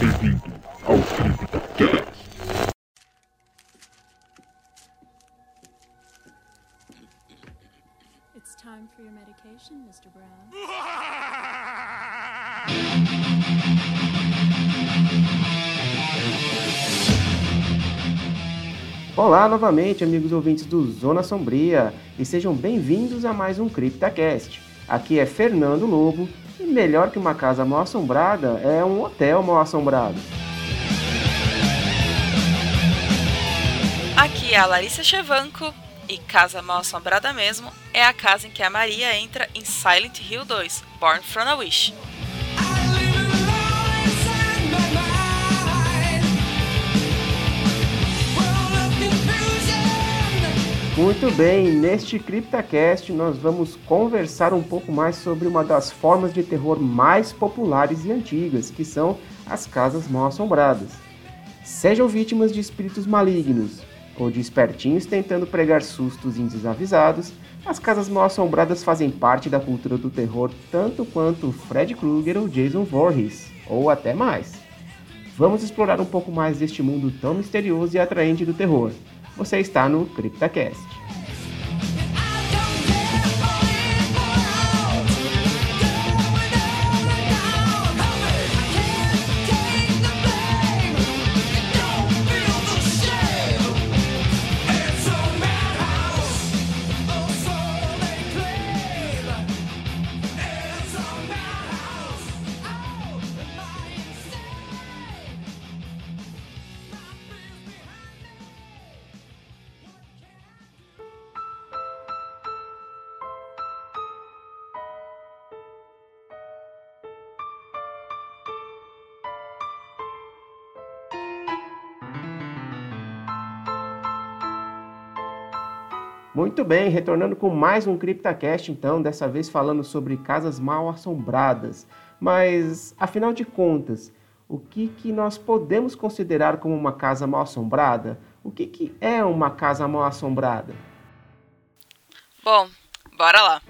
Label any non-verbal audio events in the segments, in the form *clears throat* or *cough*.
Bem-vindo ao CryptoCast. It's time for your medication, Mr. Brown. Olá novamente, amigos ouvintes do Zona Sombria, e sejam bem-vindos a mais um CryptaCast. Aqui é Fernando Lobo, e melhor que uma casa mal assombrada é um hotel mal assombrado. Aqui é a Larissa Chevanco e Casa Mal Assombrada mesmo é a casa em que a Maria entra em Silent Hill 2, Born from a Wish. Muito bem, neste CryptaCast nós vamos conversar um pouco mais sobre uma das formas de terror mais populares e antigas, que são as casas mal assombradas. Sejam vítimas de espíritos malignos ou de espertinhos tentando pregar sustos em desavisados, as casas mal assombradas fazem parte da cultura do terror tanto quanto Fred Krueger ou Jason Voorhees, ou até mais. Vamos explorar um pouco mais deste mundo tão misterioso e atraente do terror. Você está no CryptaCast. Muito bem, retornando com mais um CryptaCast, então, dessa vez falando sobre casas mal assombradas. Mas, afinal de contas, o que, que nós podemos considerar como uma casa mal assombrada? O que, que é uma casa mal assombrada? Bom, bora lá.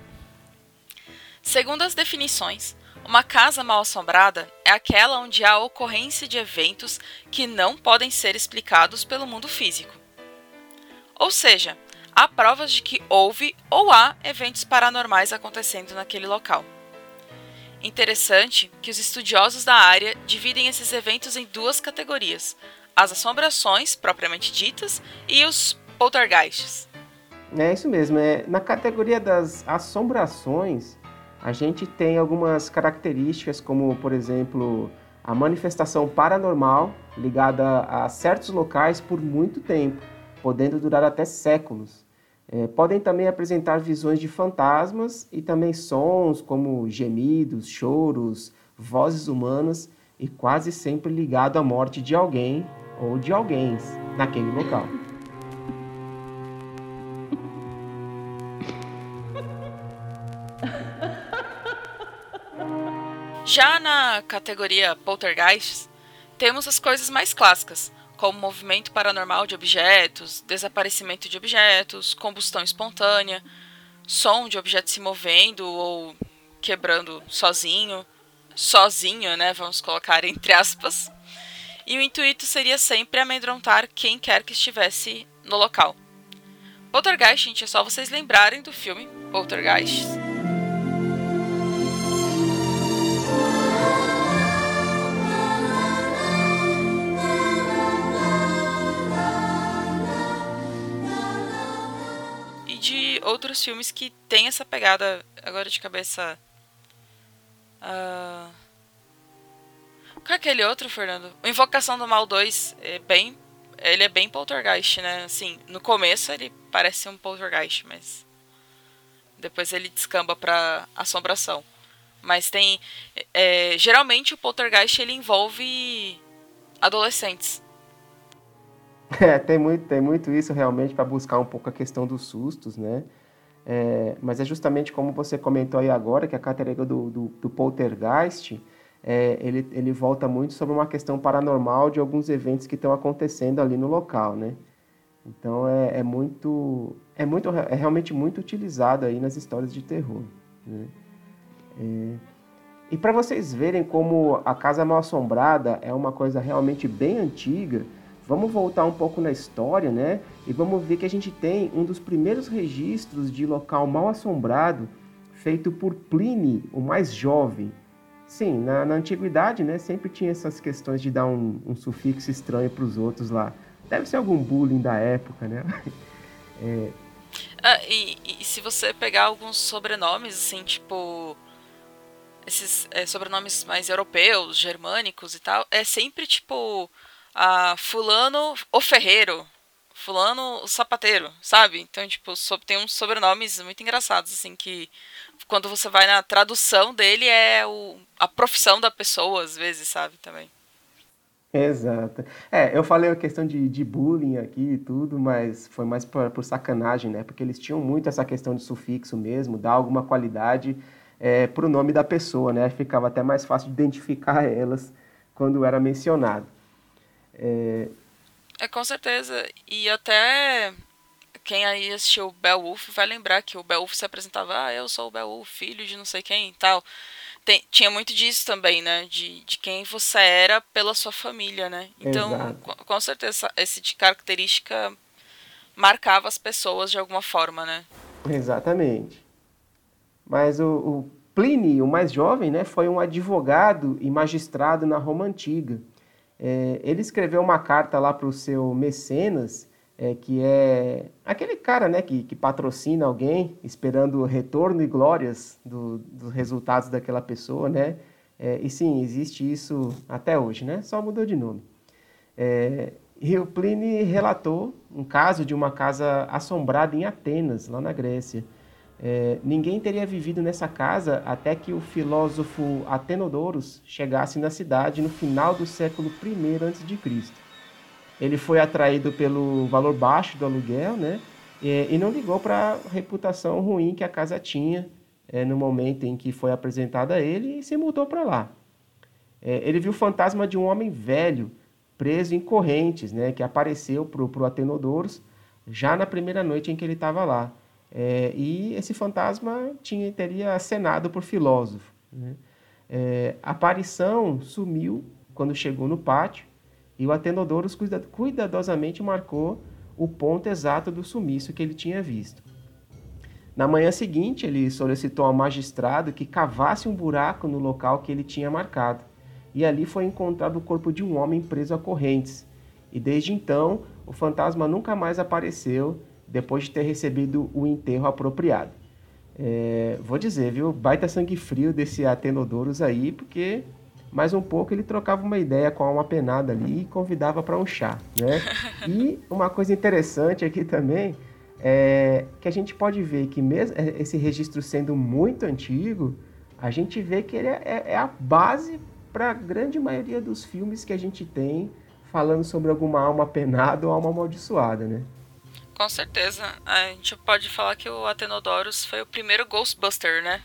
Segundo as definições, uma casa mal assombrada é aquela onde há ocorrência de eventos que não podem ser explicados pelo mundo físico. Ou seja, há provas de que houve ou há eventos paranormais acontecendo naquele local. Interessante que os estudiosos da área dividem esses eventos em duas categorias: as assombrações propriamente ditas e os poltergeists. É isso mesmo, é na categoria das assombrações, a gente tem algumas características como, por exemplo, a manifestação paranormal ligada a certos locais por muito tempo, podendo durar até séculos. É, podem também apresentar visões de fantasmas e também sons como gemidos, choros, vozes humanas e quase sempre ligado à morte de alguém ou de alguém naquele local. Já na categoria poltergeists, temos as coisas mais clássicas, como movimento paranormal de objetos, desaparecimento de objetos, combustão espontânea, som de objetos se movendo ou quebrando sozinho, sozinho, né? Vamos colocar entre aspas. E o intuito seria sempre amedrontar quem quer que estivesse no local. Poltergeist, gente, é só vocês lembrarem do filme Poltergeist. Outros filmes que tem essa pegada, agora de cabeça. Uh... Qual é aquele outro, Fernando? O Invocação do Mal 2 é bem. Ele é bem poltergeist, né? Assim, no começo ele parece um poltergeist, mas. Depois ele descamba pra assombração. Mas tem. É, geralmente o poltergeist ele envolve adolescentes. *laughs* É, tem muito, tem muito isso realmente para buscar um pouco a questão dos sustos, né? É, mas é justamente como você comentou aí agora, que a categoria do, do, do poltergeist, é, ele, ele volta muito sobre uma questão paranormal de alguns eventos que estão acontecendo ali no local, né? Então é, é muito, é muito, é realmente muito utilizado aí nas histórias de terror. Né? É, E para vocês verem como a Casa Mal Assombrada é uma coisa realmente bem antiga, vamos voltar um pouco na história, né? E vamos ver que a gente tem um dos primeiros registros de local mal assombrado feito por Pliny, o mais jovem. Sim, na, na antiguidade, né, sempre tinha essas questões de dar um, um sufixo estranho para os outros lá. Deve ser algum bullying da época, né? *laughs* É... Ah, e, e, se você pegar alguns sobrenomes, assim, tipo. Esses é, sobrenomes mais europeus, germânicos e tal, é sempre tipo. A Fulano o Ferreiro, Fulano o Sapateiro, sabe? Então, tipo, tem uns sobrenomes muito engraçados, assim, que quando você vai na tradução dele é o, a profissão da pessoa, às vezes, sabe, também. Exato. É, eu falei a questão de, de bullying aqui e tudo, mas foi mais por, por, sacanagem, né? Porque eles tinham muito essa questão de sufixo mesmo, dar alguma qualidade é, para o nome da pessoa, né? Ficava até mais fácil de identificar *laughs* elas quando era mencionado. É... é, com certeza. E até quem aí assistiu Beowulf vai lembrar que o Beowulf se apresentava, ah, eu sou o Beowulf, filho de não sei quem e tal. Tem, tinha muito disso também, né? De, de quem você era pela sua família, né? Então, com, com, certeza, esse de característica marcava as pessoas de alguma forma, né? Exatamente. Mas o, o Plínio, o mais jovem, né, foi um advogado e magistrado na Roma Antiga. É, ele escreveu uma carta lá para o seu mecenas é, que é aquele cara né, que, que patrocina alguém esperando retorno e glórias do, dos resultados daquela pessoa, né? É, e sim, existe isso até hoje, né? Só mudou de nome. É, e o Pliny relatou um caso de uma casa assombrada em Atenas, lá na Grécia. É, ninguém teria vivido nessa casa até que o filósofo Atenodorus chegasse na cidade no final do século I a.C ele foi atraído pelo valor baixo do aluguel, né? E, e não ligou para a reputação ruim que a casa tinha é, no momento em que foi apresentada a ele e se mudou para lá. É, ele viu o fantasma de um homem velho preso em correntes, né? Que apareceu para o Atenodorus já na primeira noite em que ele estava lá. É, e esse fantasma tinha, teria acenado por filósofo. Né? É, a aparição sumiu quando chegou no pátio e o Atenodorus cuidadosamente marcou o ponto exato do sumiço que ele tinha visto. Na manhã seguinte, ele solicitou ao magistrado que cavasse um buraco no local que ele tinha marcado, e ali foi encontrado o corpo de um homem preso a correntes. E desde então, o fantasma nunca mais apareceu depois de ter recebido o enterro apropriado. É, vou dizer, viu? Baita sangue frio desse Atenodorus aí, porque mais um pouco ele trocava uma ideia com a alma penada ali e convidava para um chá, né? *laughs* E uma coisa interessante aqui também é que a gente pode ver que mesmo é, esse registro sendo muito antigo, a gente vê que ele é, é, é a base para a grande maioria dos filmes que a gente tem falando sobre alguma alma penada ou alma amaldiçoada, né? Com certeza. A gente pode falar que o Atenodorus foi o primeiro Ghostbuster, né?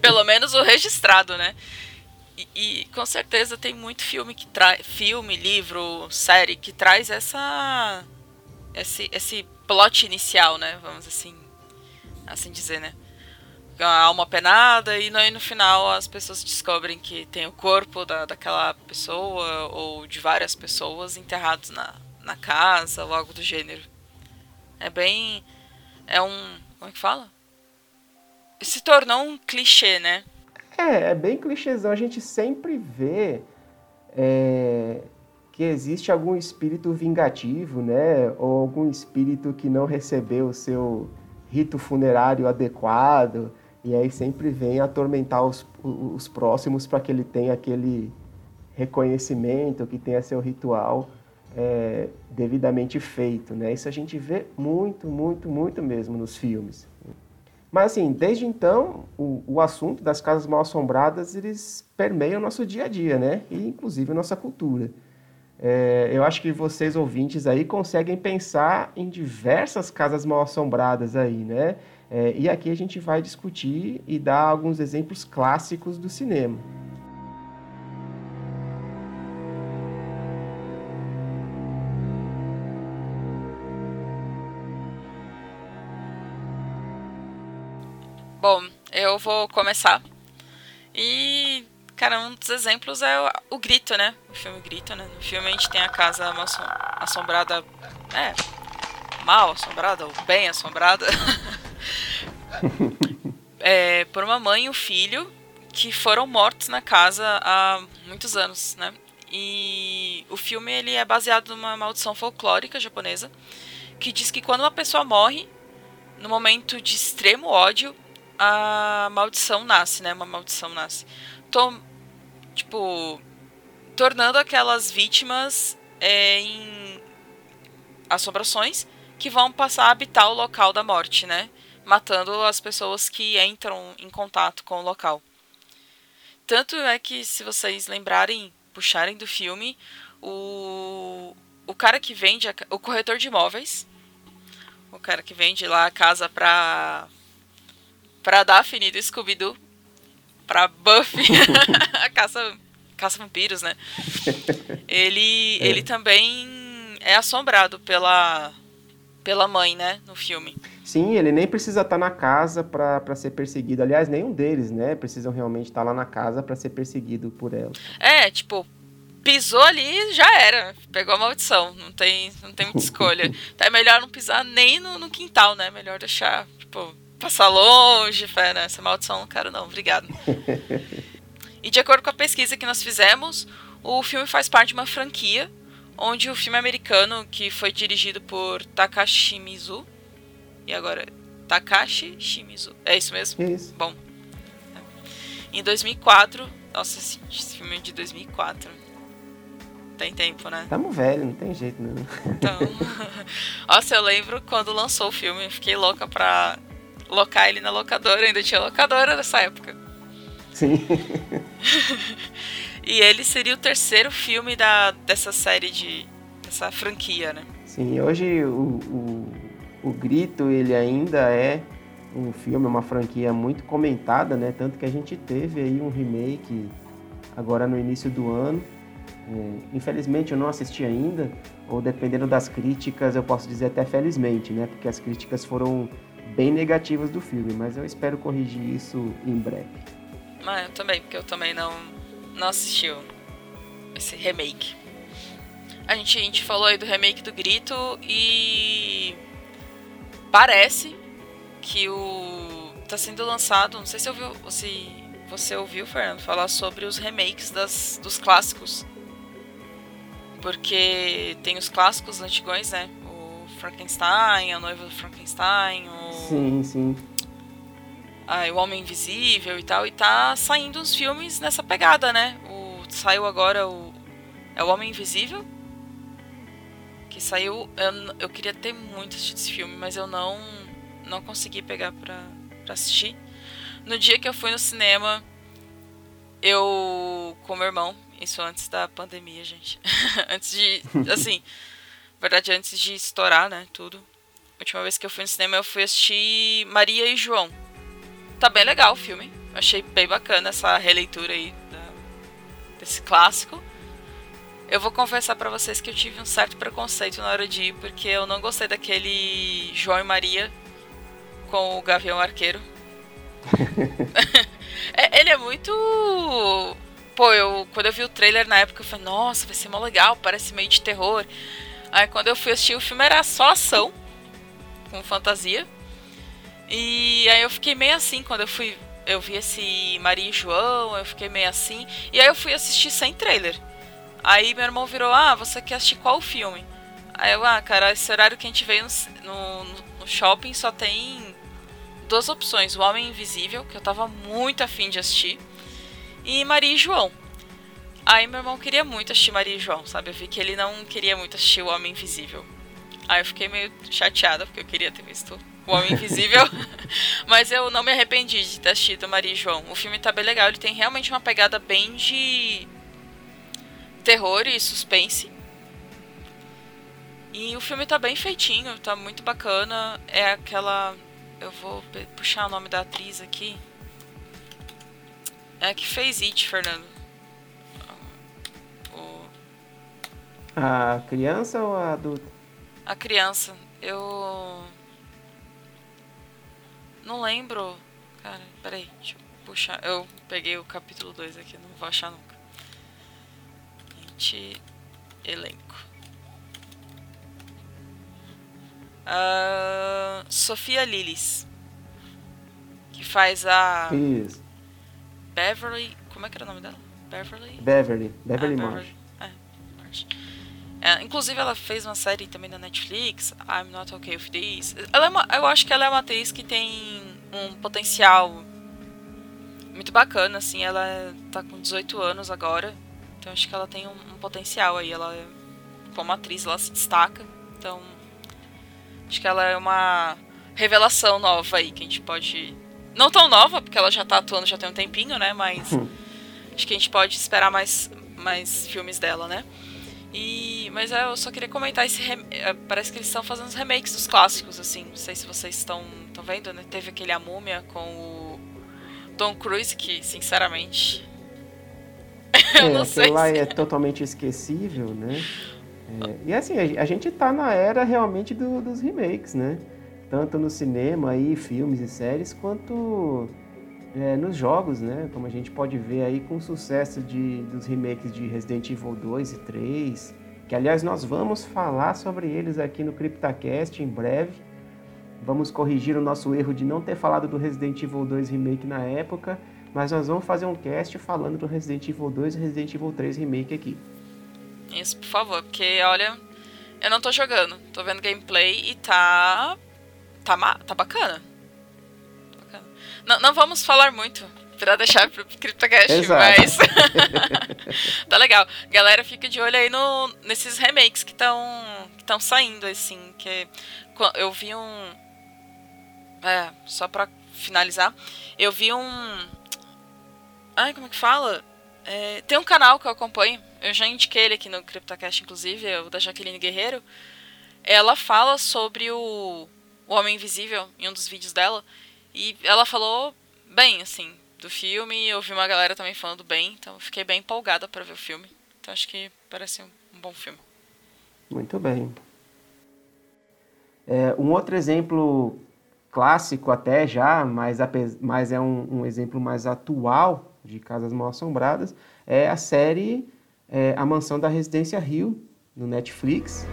Pelo menos o registrado, né? E, e, com certeza tem muito filme que traz filme, livro, série que traz essa esse esse plot inicial, né? Vamos assim assim dizer, né? A alma penada e no, no final as pessoas descobrem que tem o corpo da, daquela pessoa ou de várias pessoas enterrados na, na casa ou algo do gênero. É bem é um como é que fala? se tornou um clichê, né? É, é bem clichêzão. A gente sempre vê é, que existe algum espírito vingativo, né? Ou algum espírito que não recebeu o seu rito funerário adequado. E aí sempre vem atormentar os, os próximos para que ele tenha aquele reconhecimento, que tenha seu ritual é, devidamente feito, né? Isso a gente vê muito, muito, muito mesmo nos filmes. Mas assim, desde então, o, o assunto das casas mal assombradas, eles permeiam o nosso dia a dia, né? E inclusive a nossa cultura. É, eu acho que vocês ouvintes aí conseguem pensar em diversas casas mal assombradas aí, né? É, e aqui a gente vai discutir e dar alguns exemplos clássicos do cinema. Bom, eu vou começar. E, cara, um dos exemplos é o, o Grito, né? O filme Grito, né? No filme a gente tem a casa assombrada. É, mal assombrada ou bem assombrada. *laughs* *laughs* é, por uma mãe e um filho que foram mortos na casa há muitos anos, né? E o filme ele é baseado numa maldição folclórica japonesa que diz que quando uma pessoa morre, no momento de extremo ódio, a maldição nasce, né? Uma maldição nasce. Tipo, tornando aquelas vítimas é, em assombrações que vão passar a habitar o local da morte, né? Matando as pessoas que entram em contato com o local. Tanto é que, se vocês lembrarem, puxarem do filme, o, o cara que vende, a, o corretor de imóveis, o cara que vende lá a casa pra, pra Daphne do Scooby-Doo, pra Buffy, *laughs* a caça, caça vampiros, né? Ele, É. ele também é assombrado pela, pela mãe, né, no filme. Sim, ele nem precisa estar na casa pra ser perseguido. Aliás, nenhum deles, né? Precisam realmente estar lá na casa pra ser perseguido por ela. É, tipo, pisou ali já era. Pegou a maldição. Não tem, não tem muita escolha. Então *laughs* é melhor não pisar nem no, no quintal, né? Melhor deixar, tipo, passar longe. Fé, né? Essa maldição não quero, não. Obrigado. *laughs* E de acordo com a pesquisa que nós fizemos, o filme faz parte de uma franquia. Onde o filme americano, que foi dirigido por Takashi Mizu. E agora, Takashi Shimizu. É isso mesmo? Isso. Bom. Em 2004. Nossa, esse filme é de 2004. Tem tempo, né? Tamo velho, não tem jeito, não. Então. *laughs* Nossa, eu lembro quando lançou o filme. Fiquei louca pra locar ele na locadora. Ainda tinha locadora nessa época. Sim. *laughs* E ele seria o terceiro filme da, dessa série de. dessa franquia, né? Sim, hoje o, o, o Grito, ele ainda é um filme, uma franquia muito comentada, né? Tanto que a gente teve aí um remake agora no início do ano. É, infelizmente eu não assisti ainda, ou dependendo das críticas, eu posso dizer até felizmente, né? Porque as críticas foram bem negativas do filme, mas eu espero corrigir isso em breve. Mas eu também, porque eu também não, não assisti esse remake. A gente, a gente falou aí do remake do Grito e parece que o tá sendo lançado, não sei se ouviu, se você ouviu, Fernando, falar sobre os remakes das, dos clássicos. Porque tem os clássicos antigões, né? O Frankenstein, a noiva do Frankenstein, o Sim, sim. ah, o Homem Invisível e tal, e tá saindo uns filmes nessa pegada, né? O, saiu agora o. É o Homem Invisível? Saiu. Eu, eu queria ter muito assistido esse filme, mas eu não, não consegui pegar pra, pra assistir. No dia que eu fui no cinema, eu. com meu irmão, isso antes da pandemia, gente. *laughs* antes de. Assim, na verdade, antes de estourar, né? Tudo. A última vez que eu fui no cinema, eu fui assistir Maria e João. Tá bem legal o filme. Achei bem bacana essa releitura aí da- desse clássico. Eu vou confessar pra vocês que eu tive um certo preconceito na hora de ir, porque eu não gostei daquele João e Maria com o Gavião Arqueiro. *laughs* É, ele é muito. Pô, eu, quando eu vi o trailer na época, eu falei, nossa, vai ser mó legal, parece meio de terror. Aí quando eu fui assistir o filme era só ação, com fantasia. E aí eu fiquei meio assim quando eu fui. Eu vi esse Maria e João, eu fiquei meio assim. E aí eu fui assistir sem trailer. Aí meu irmão virou, ah, você quer assistir qual filme? Aí eu, ah, cara, esse horário que a gente veio no, no, no shopping só tem duas opções. O Homem Invisível, que eu tava muito afim de assistir. E Maria e João. Aí meu irmão queria muito assistir Maria e João, sabe? Eu vi que ele não queria muito assistir O Homem Invisível. Aí eu fiquei meio chateada, porque eu queria ter visto O Homem *laughs* Invisível. *laughs* Mas eu não me arrependi de ter assistido Maria e João. O filme tá bem legal, ele tem realmente uma pegada bem de terror e suspense. E o filme tá bem feitinho, tá muito bacana. É aquela. Eu vou puxar o nome da atriz aqui. É a que fez It, Fernando. O- A criança ou a adulta? a criança. Eu. Não lembro. Cara, peraí, deixa eu puxar. Eu peguei o capítulo 2 aqui, não vou achar nunca. Elenco. Uh, Sofia Lillis. Que faz a Isso. Beverly. Como é que era o nome dela? Beverly? Beverly. Beverly Ah, Marsh. É, Marsh. É, inclusive ela fez uma série também da Netflix, I'm Not Okay With This. Ela é uma- eu acho que ela é uma atriz que tem um potencial muito bacana, assim. Ela tá com 18 anos agora, então acho que ela tem um, um potencial aí. Ela, como atriz, ela se destaca. Então, acho que ela é uma revelação nova aí que a gente pode. Não tão nova, porque ela já tá atuando já tem um tempinho, né? Mas Hum. acho que a gente pode esperar mais, mais filmes dela, né? E, mas é, eu só queria comentar esse. rem- é, Parece que eles estão fazendo os remakes dos clássicos, assim. Não sei se vocês estão estão vendo, né? Teve aquele A Múmia com o Tom Cruise, que, sinceramente. *laughs* eu É, não sei. lá se- é totalmente esquecível, né? É, e assim, a, a gente tá na era realmente do- dos remakes, né? Tanto no cinema aí, filmes e séries, quanto é, nos jogos, né? Como a gente pode ver aí com o sucesso de, dos remakes de Resident Evil 2 e 3, que aliás nós vamos falar sobre eles aqui no CryptaCast em breve. Vamos corrigir o nosso erro de não ter falado do Resident Evil 2 Remake na época, mas nós vamos fazer um cast falando do Resident Evil 2 e Resident Evil 3 Remake aqui. Isso, por favor, porque olha, eu não tô jogando, tô vendo gameplay e tá. tá, ma- tá bacana. Bacana. Não, não vamos falar muito pra deixar pro CryptoCast, Exato. mas. *laughs* tá legal. Galera, fica de olho aí no, nesses remakes que estão que tão saindo, assim. Que qu- eu vi um. É, só pra finalizar, eu vi um. Ai, como é que fala? É, tem um canal que eu acompanho, eu já indiquei ele aqui no CryptoCast, inclusive, é o da Jaqueline Guerreiro. Ela fala sobre o, o Homem Invisível em um dos vídeos dela. E ela falou bem, assim, do filme. Eu vi uma galera também falando bem, então fiquei bem empolgada pra ver o filme. Então acho que parece um, um bom filme. Muito bem. É, um outro exemplo clássico até já, mas, mas é um, um exemplo mais atual de Casas Mal Assombradas, é a série é, A Mansão da Residência Rio, no Netflix.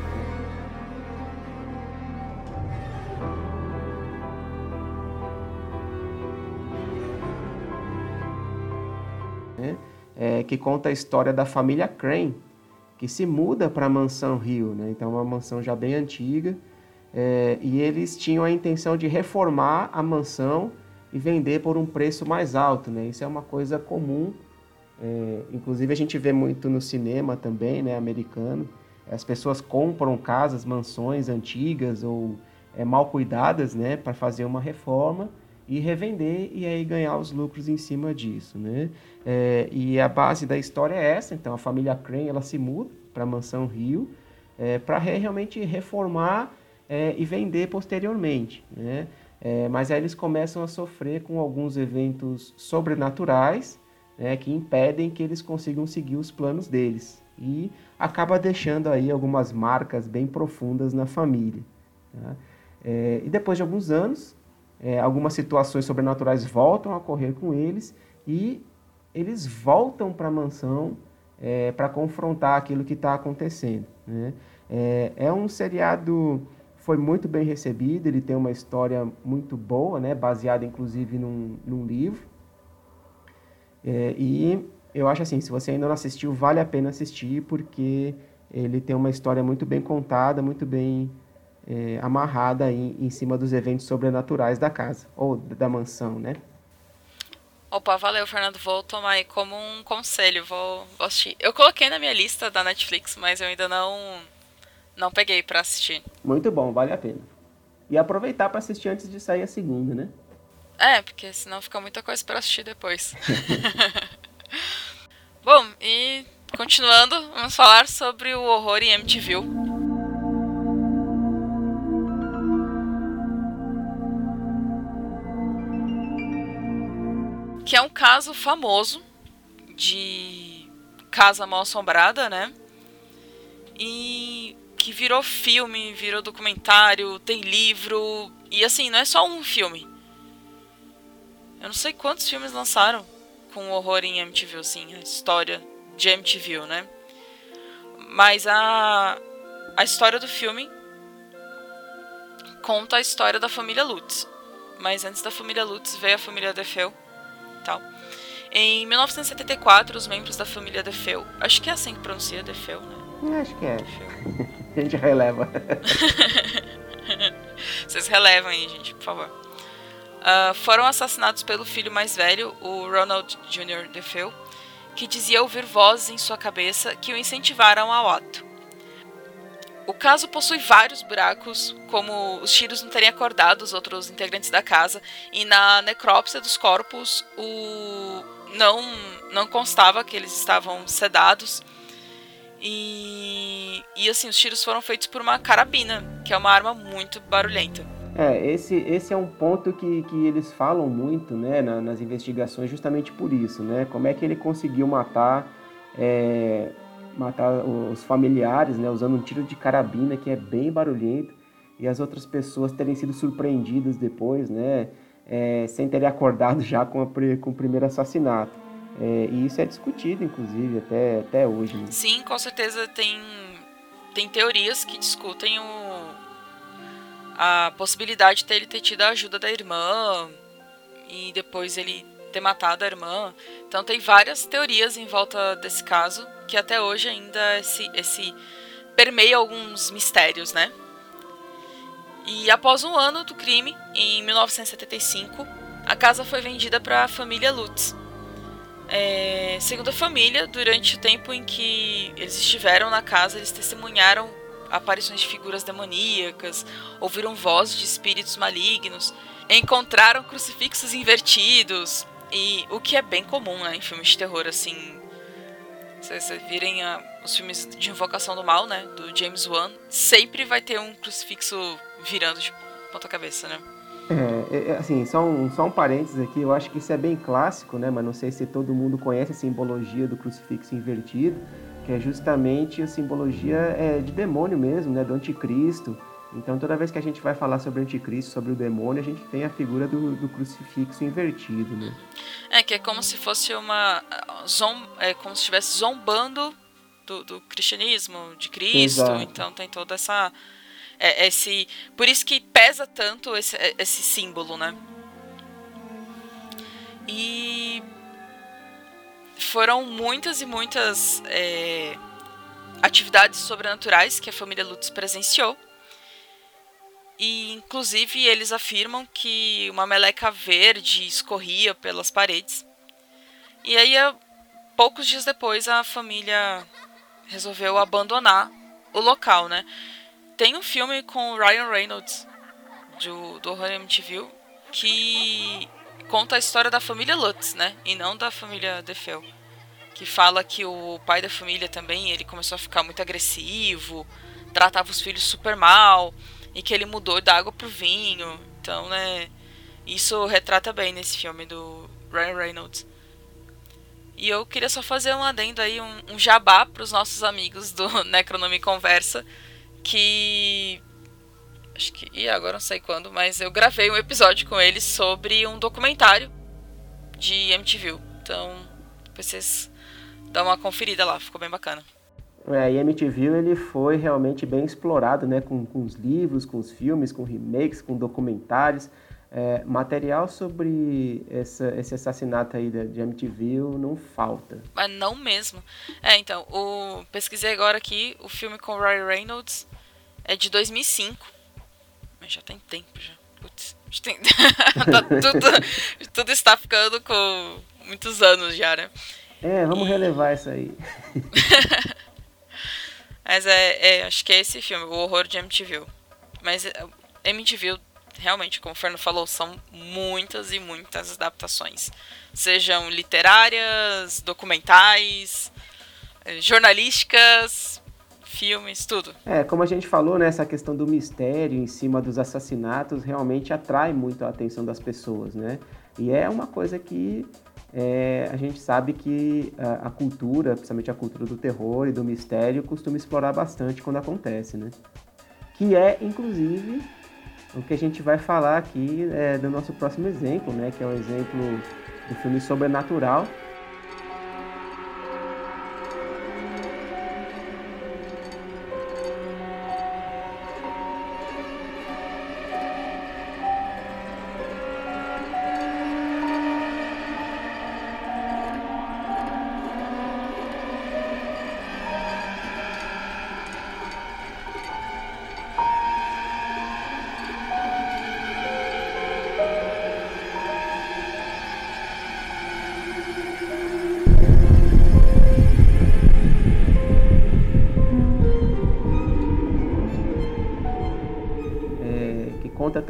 é, que conta a história da família Crane, que se muda para a mansão Rio, né? Então, é uma mansão já bem antiga. é, e eles tinham a intenção de reformar a mansão e vender por um preço mais alto, né? Isso é uma coisa comum. é, inclusive, a gente vê muito no cinema também, né? Americano. As pessoas compram casas, mansões antigas ou é, mal cuidadas, né? Para fazer uma reforma e revender e aí ganhar os lucros em cima disso, né? É, e a base da história é essa, então a família Crane ela se muda para a mansão Rio para realmente reformar é, e vender posteriormente, né? É, mas aí eles começam a sofrer com alguns eventos sobrenaturais né, que impedem que eles consigam seguir os planos deles e acaba deixando aí algumas marcas bem profundas na família. tá? É, e depois de alguns anos, é, algumas situações sobrenaturais voltam a ocorrer com eles e eles voltam para a mansão para confrontar aquilo que está acontecendo. né? É, é um seriado foi muito bem recebido, ele tem uma história muito boa, né, baseada inclusive num, num livro. É, e eu acho assim, se você ainda não assistiu, vale a pena assistir, porque ele tem uma história muito bem contada, muito bem é, amarrada aí em cima dos eventos sobrenaturais da casa, ou da mansão, né? Opa, valeu, Fernando. Vou tomar aí como um conselho, vou, vou assistir. Eu coloquei na minha lista da Netflix, mas eu ainda não, não peguei pra assistir. Muito bom, vale a pena. E aproveitar para assistir antes de sair a segunda, né? É, porque senão fica muita coisa pra assistir depois. *laughs* Bom, e continuando, vamos falar sobre o horror em MTV. Que é um caso famoso de casa mal assombrada, né? E que virou filme, virou documentário, tem livro. E assim, não é só um filme. Eu não sei quantos filmes lançaram com horror em MTV, assim, a história de MTV, né? Mas a, a história do filme conta a história da família Lutz. Mas antes da família Lutz veio a família Defeu. Tal. Em 1974, os membros da família Defeu, acho que é assim que pronuncia Defeu, né? Acho que é. A gente releva. *laughs* Vocês relevam aí, gente, por favor. Uh, foram assassinados pelo filho mais velho, o Ronald Jr. Defeu, que dizia ouvir vozes em sua cabeça que o incentivaram ao ato. O caso possui vários buracos, como os tiros não terem acordado os outros integrantes da casa, e na necrópsia dos corpos o... não, não constava que eles estavam sedados. E, e assim, os tiros foram feitos por uma carabina, que é uma arma muito barulhenta. É, esse, esse é um ponto que, que eles falam muito né, na, nas investigações, justamente por isso, né? Como é que ele conseguiu matar, é, matar os familiares, né? Usando um tiro de carabina que é bem barulhento e as outras pessoas terem sido surpreendidas depois, né? É, sem terem acordado *laughs* já com, a, com o primeiro assassinato. É, e isso é discutido, inclusive, até, até hoje. Né? Sim, com certeza tem, tem teorias que discutem o, a possibilidade de ele ter tido a ajuda da irmã e depois ele ter matado a irmã. Então tem várias teorias em volta desse caso que até hoje ainda esse, esse permeia alguns mistérios, né? E após um ano do crime, em 1975, a casa foi vendida para a família Lutz. É, segundo a família, durante o tempo em que eles estiveram na casa, eles testemunharam aparições de figuras demoníacas, ouviram vozes de espíritos malignos, encontraram crucifixos invertidos, e o que é bem comum né, em filmes de terror, assim. Se vocês virem a, os filmes de Invocação do Mal, né, do James Wan, sempre vai ter um crucifixo virando de ponta cabeça, né? É, é, é, assim, só um, só um parênteses aqui, eu acho que isso é bem clássico, né, mas não sei se todo mundo conhece a simbologia do crucifixo invertido que é justamente a simbologia é, de demônio mesmo, né, do anticristo. Então, toda vez que a gente vai falar sobre o anticristo, sobre o demônio, a gente tem a figura do, do crucifixo invertido, né? É, que é como se fosse uma... Zom, é como se estivesse zombando do, do cristianismo, de Cristo. Exato. Então, tem toda essa... É, esse, por isso que pesa tanto esse, esse símbolo, né? E foram muitas e muitas é, atividades sobrenaturais que a família Lutz presenciou. E, inclusive, eles afirmam que uma meleca verde escorria pelas paredes. E aí, poucos dias depois, a família resolveu abandonar o local, né? Tem um filme com o Ryan Reynolds, do, do Horror MTV, que conta a história da família Lutz, né? E não da família Defeu. Que fala que o pai da família também, ele começou a ficar muito agressivo, tratava os filhos super mal, e que ele mudou da água pro vinho. Então, né? Isso retrata bem nesse filme do Ryan Reynolds. E eu queria só fazer um adendo aí, um, um jabá pros nossos amigos do *laughs* Necronome Conversa, que acho que. E agora não sei quando, mas eu gravei um episódio com eles sobre um documentário de MTV. Então, vocês dão uma conferida lá, ficou bem bacana. É, e MTV ele foi realmente bem explorado, né, com, com os livros, com os filmes, com remakes, com documentários. É, material sobre essa, esse assassinato aí de, de MTV não falta. Mas não mesmo. É, então, o, pesquisei agora aqui, o filme com Roy Reynolds é de 2005 já tem tempo já. Putz, tem... *laughs* tá tudo, tudo está ficando com muitos anos já, né? É, vamos e... relevar isso aí. *laughs* Mas é, é, acho que é esse filme, o horror de MTV. Mas é, MTV, realmente, como o Fernando falou, são muitas e muitas adaptações. Sejam literárias, documentais, eh, jornalísticas, filmes, tudo. É, como a gente falou, né, essa questão do mistério em cima dos assassinatos realmente atrai muito a atenção das pessoas, né? E é uma coisa que é, a gente sabe que a, a, cultura, principalmente a cultura do terror e do mistério, costuma explorar bastante quando acontece, né? Que é, inclusive, o que a gente vai falar aqui é do nosso próximo exemplo, né, que é o exemplo do filme Sobrenatural,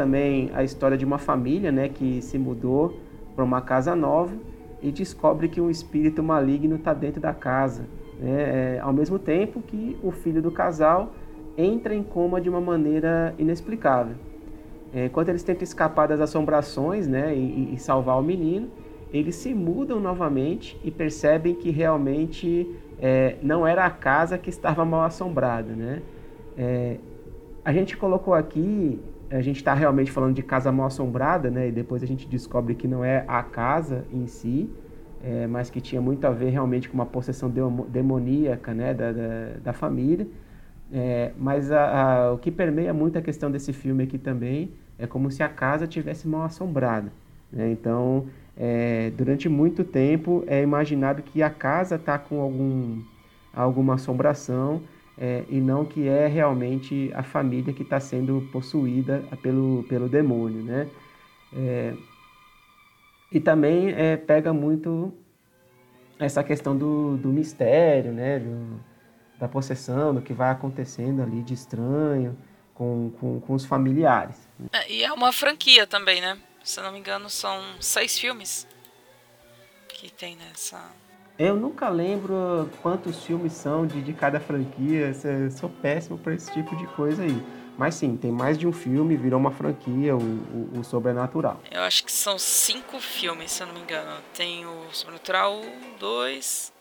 também a história de uma família né, que se mudou para uma casa nova e descobre que um espírito maligno está dentro da casa. Né, é, ao mesmo tempo que o filho do casal entra em coma de uma maneira inexplicável. É, enquanto eles tentam escapar das assombrações né, e, e, salvar o menino, eles se mudam novamente e percebem que realmente é, não era a casa que estava mal assombrada. Né? É, a gente colocou aqui a gente está realmente falando de casa mal assombrada, né? E depois a gente descobre que não é a casa em si, é, mas que tinha muito a ver realmente com uma possessão demoníaca, né? Da, da, da família. É, mas a, a, o que permeia muito a questão desse filme aqui também é como se a casa tivesse mal assombrada. Né? Então, é, durante muito tempo é imaginado que a casa está com algum, alguma assombração é, e não que é realmente a família que está sendo possuída pelo, pelo demônio, né? É, e também é, pega muito essa questão do, do mistério, né? Do, da possessão, do que vai acontecendo ali de estranho com, com, com os familiares. É, e é uma franquia também, né? Se não me engano, são seis filmes que tem nessa, eu nunca lembro quantos filmes são de, de cada franquia. Eu sou péssimo para esse tipo de coisa aí. Mas sim, tem mais de um filme, virou uma franquia, o, o, o, Sobrenatural. Eu acho que são cinco filmes, se eu não me engano. Tem o Sobrenatural 2.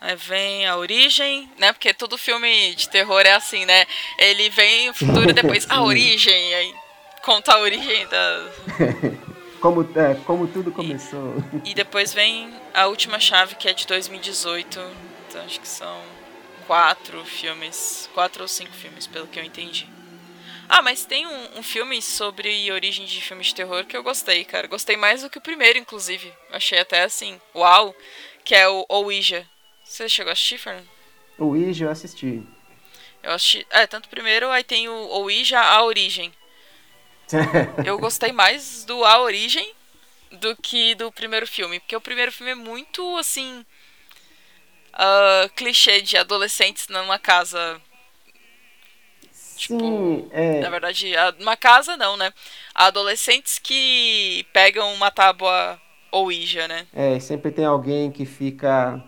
Aí vem a origem, né? Porque todo filme de terror é assim, né? Ele vem o futuro e depois *laughs* a origem. Aí conta a origem da. *laughs* Como, é, como tudo começou. E, e, depois vem a última chave, que é de 2018. Então acho que são quatro filmes. Quatro ou cinco filmes, pelo que eu entendi. Ah, mas tem um, um filme sobre origem de filmes de terror que eu gostei, cara. Gostei mais do que o primeiro, inclusive. Achei até assim, uau, que é o Ouija. Você chegou a assistir, Fernando? Ouija eu assisti. Eu assisti. É, tanto primeiro, aí tem o Ouija A Origem. *laughs* eu gostei mais do A Origem do que do primeiro filme. Porque o primeiro filme é muito, assim. Uh, clichê de adolescentes numa casa. Tipo, Sim, é... na verdade, uma casa não, né? Adolescentes que pegam uma tábua Ouija, né? É, sempre tem alguém que fica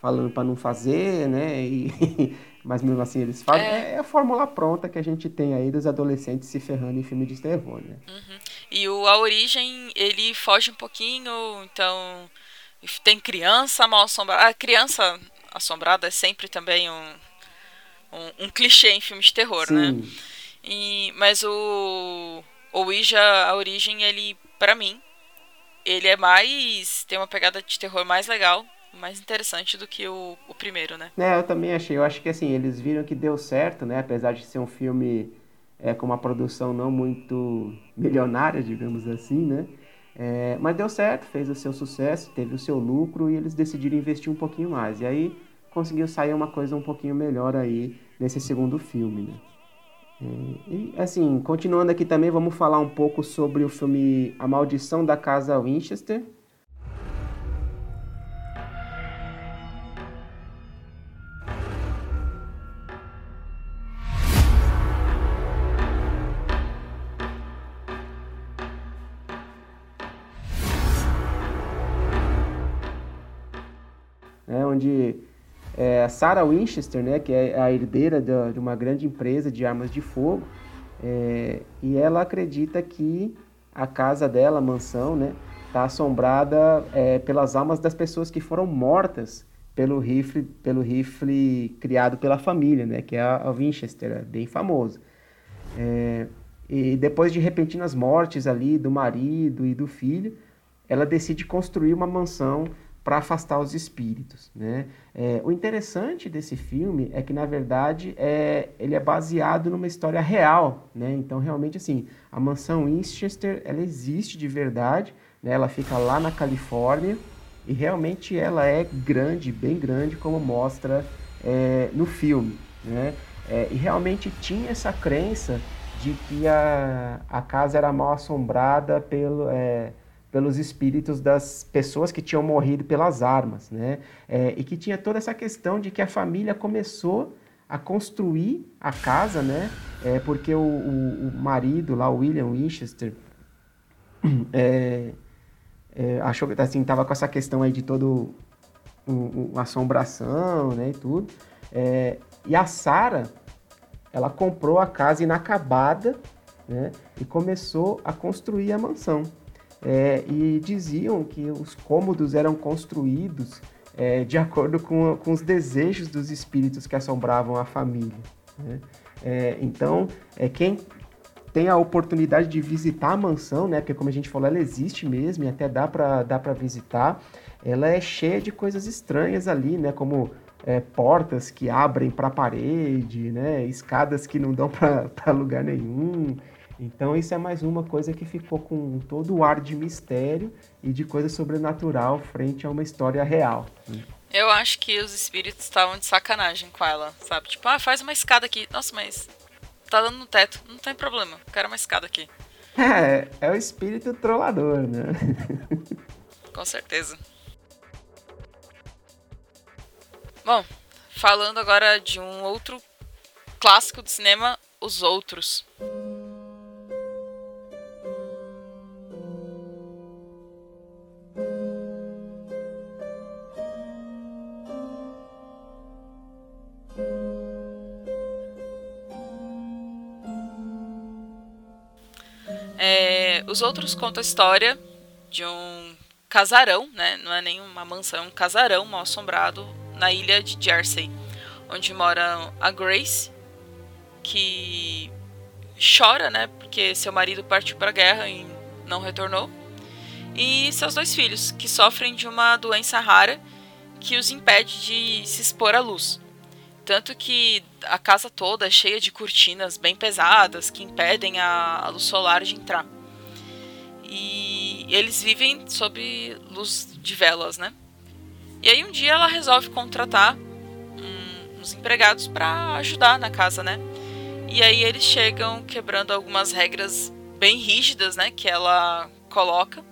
falando para não fazer, né? E *laughs* mas mesmo assim eles fazem. É. é. a fórmula pronta que a gente tem aí dos adolescentes se ferrando em filme de terror, né? Uhum. E o A Origem, ele foge um pouquinho, então tem criança mal assombrada. A criança assombrada é sempre também um, um, um clichê em filmes de terror, né? Sim. né? E, mas o, o Ouija, A Origem, ele, para mim, ele é mais. tem uma pegada de terror mais legal mais interessante do que o, o primeiro, né? É, eu também achei. Eu acho que assim, eles viram que deu certo, né? Apesar de ser um filme é, com uma produção não muito milionária, digamos assim, né? É, mas deu certo, fez o seu sucesso, teve o seu lucro e eles decidiram investir um pouquinho mais. E aí conseguiu sair uma coisa um pouquinho melhor aí nesse segundo filme, né? É, e assim, continuando aqui também, vamos falar um pouco sobre o filme A Maldição da Casa Winchester, Sarah Winchester, né, que é a herdeira de, uma grande empresa de armas de fogo, é, e ela acredita que a casa dela, a mansão, né, está assombrada é, pelas almas das pessoas que foram mortas pelo rifle, pelo rifle criado pela família, né, que é a, Winchester, é bem famoso. É, E depois de repentinas mortes ali do marido e do filho, ela decide construir uma mansão para afastar os espíritos. Né? É, o interessante desse filme é que, na verdade, é, ele é baseado numa história real. Né? Então, realmente, assim, a mansão Winchester ela existe de verdade. Né? Ela fica lá na Califórnia e realmente ela é grande, bem grande, como mostra é, no filme. Né? É, e realmente tinha essa crença de que a, a casa era mal assombrada pelo, é, pelos espíritos das pessoas que tinham morrido pelas armas, né? É, e que tinha toda essa questão de que a família começou a construir a casa, né? É, porque o, o, o marido lá, o William Winchester, *clears throat* é, é, achou que assim tava com essa questão aí de todo um, assombração, né, e tudo. É, e a Sara ela comprou a casa inacabada né, e começou a construir a mansão. É, e diziam que os cômodos eram construídos é, de acordo com, com os desejos dos espíritos que assombravam a família. Né? É, então, é, quem tem a oportunidade de visitar a mansão, né, porque como a gente falou, ela existe mesmo e até dá para dá visitar, ela é cheia de coisas estranhas ali, né, como é, portas que abrem para a parede, né? escadas que não dão para *laughs* lugar nenhum. Então isso é mais uma coisa que ficou com todo o ar de mistério e de coisa sobrenatural frente a uma história real. Eu acho que os espíritos estavam de sacanagem com ela, sabe? Tipo, ah, faz uma escada aqui. Nossa, mas tá dando no teto. Não tem problema, quero uma escada aqui. *laughs* É, é o espírito trollador, né? *laughs* com certeza. Bom, falando agora de um outro clássico do cinema, Os Outros. Os outros contam a história de um casarão, né? Não é nem uma mansão, é um casarão mal assombrado na ilha de Jersey, onde mora a Grace, que chora, né, porque seu marido partiu para a guerra e não retornou, e seus dois filhos, que sofrem de uma doença rara que os impede de se expor à luz. Tanto que a casa toda é cheia de cortinas bem pesadas que impedem a, luz solar de entrar. E eles vivem sob luz de velas, né? E aí um dia ela resolve contratar uns empregados para ajudar na casa, né? E aí eles chegam quebrando algumas regras bem rígidas, né? Que ela coloca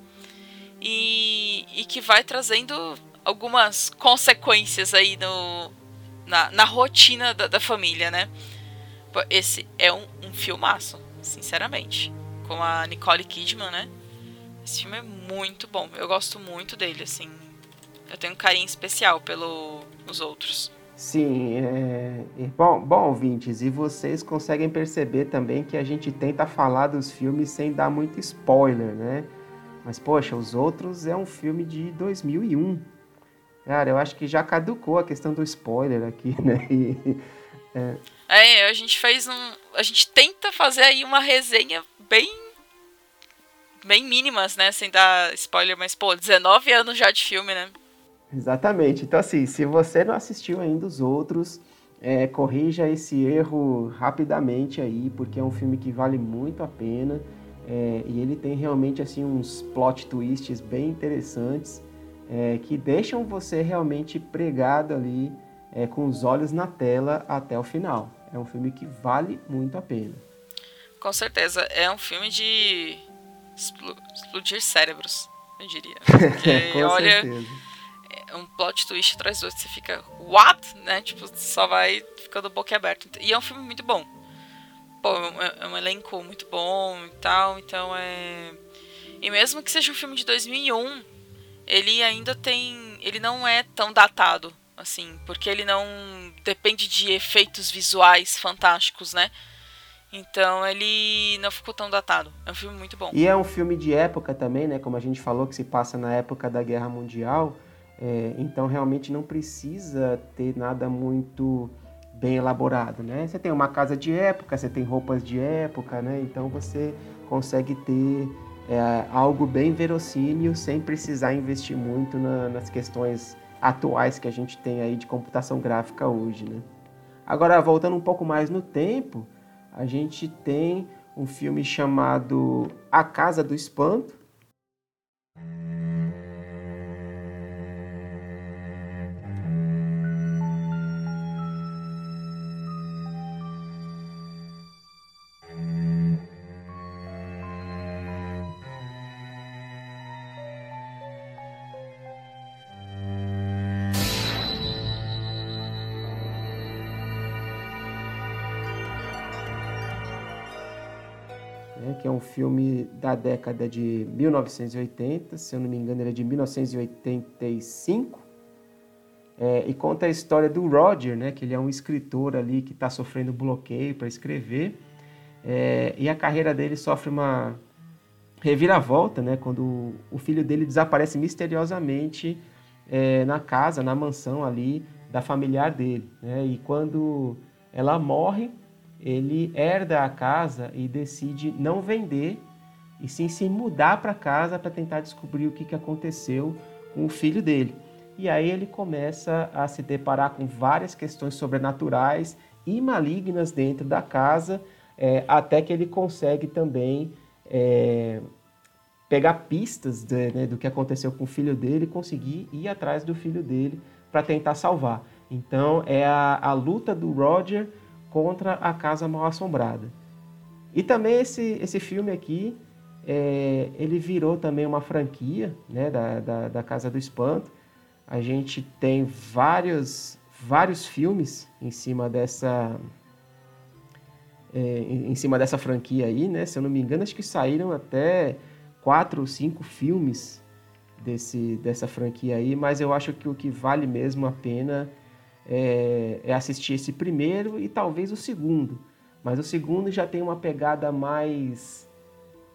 e, e que vai trazendo algumas consequências aí no, na, na rotina da, da, família, né? Esse é um, um filmaço, sinceramente. Com a Nicole Kidman, né? Esse filme é muito bom. Eu gosto muito dele, assim. Eu tenho um carinho especial pelos outros. Sim, é... bom, bom, ouvintes, e vocês conseguem perceber também que a gente tenta falar dos filmes sem dar muito spoiler, né? Mas, poxa, Os Outros é um filme de 2001. Cara, eu acho que já caducou a questão do spoiler aqui, *laughs* né? E, é... é, a gente fez um. A gente tenta fazer aí uma resenha bem. Bem mínimas, né? Sem dar spoiler, mas, pô, 19 anos já de filme, né? Exatamente. Então, assim, se você não assistiu ainda os outros, é, corrija esse erro rapidamente aí, porque é um filme que vale muito a pena. É, e ele tem realmente assim uns plot twists bem interessantes é, que deixam você realmente pregado ali é, com os olhos na tela até o final. É um filme que vale muito a pena. Com certeza, é um filme de explodir cérebros, eu diria. *laughs* Porque, com olha, certeza um plot twist atrás do outro, você fica, what? Né? Tipo, só vai ficando boca aberta. E é um filme muito bom. Pô, é, é um elenco muito bom e tal, então é. E mesmo que seja um filme de 2001, ele ainda tem. Ele não é tão datado, assim, porque ele não depende de efeitos visuais fantásticos, né? Então ele não ficou tão datado. É um filme muito bom. E é um filme de época também, né? Como a gente falou, que se passa na época da Guerra Mundial. É, então realmente não precisa ter nada muito bem elaborado, né? Você tem uma casa de época, você tem roupas de época, né? Então você consegue ter é, algo bem verossímil sem precisar investir muito na, nas questões atuais que a gente tem aí de computação gráfica hoje, né? Agora, voltando um pouco mais no tempo, a gente tem um filme chamado A Casa do Espanto, que é um filme da década de 1980, se eu não me engano, ele é de 1985, é, e conta a história do Roger, né, que ele é um escritor ali que está sofrendo bloqueio para escrever, é, e a carreira dele sofre uma reviravolta, né, quando o filho dele desaparece misteriosamente é, na casa, na mansão ali da familiar dele, né, e quando ela morre, ele herda a casa e decide não vender e sim se mudar para casa para tentar descobrir o que, que aconteceu com o filho dele. E aí ele começa a se deparar com várias questões sobrenaturais e malignas dentro da casa, é, até que ele consegue também é, pegar pistas de, né, do que aconteceu com o filho dele e conseguir ir atrás do filho dele para tentar salvar. Então é a, a luta do Roger contra a Casa Mal Assombrada. E também esse, esse filme aqui, é, ele virou também uma franquia né, da, da, da, Casa do Espanto. A gente tem vários, vários filmes em cima dessa é, em cima dessa franquia aí, né? Se eu não me engano, acho que saíram até quatro ou cinco filmes desse, dessa franquia aí, mas eu acho que o que vale mesmo a pena é, é assistir esse primeiro e talvez o segundo. Mas o segundo já tem uma pegada mais.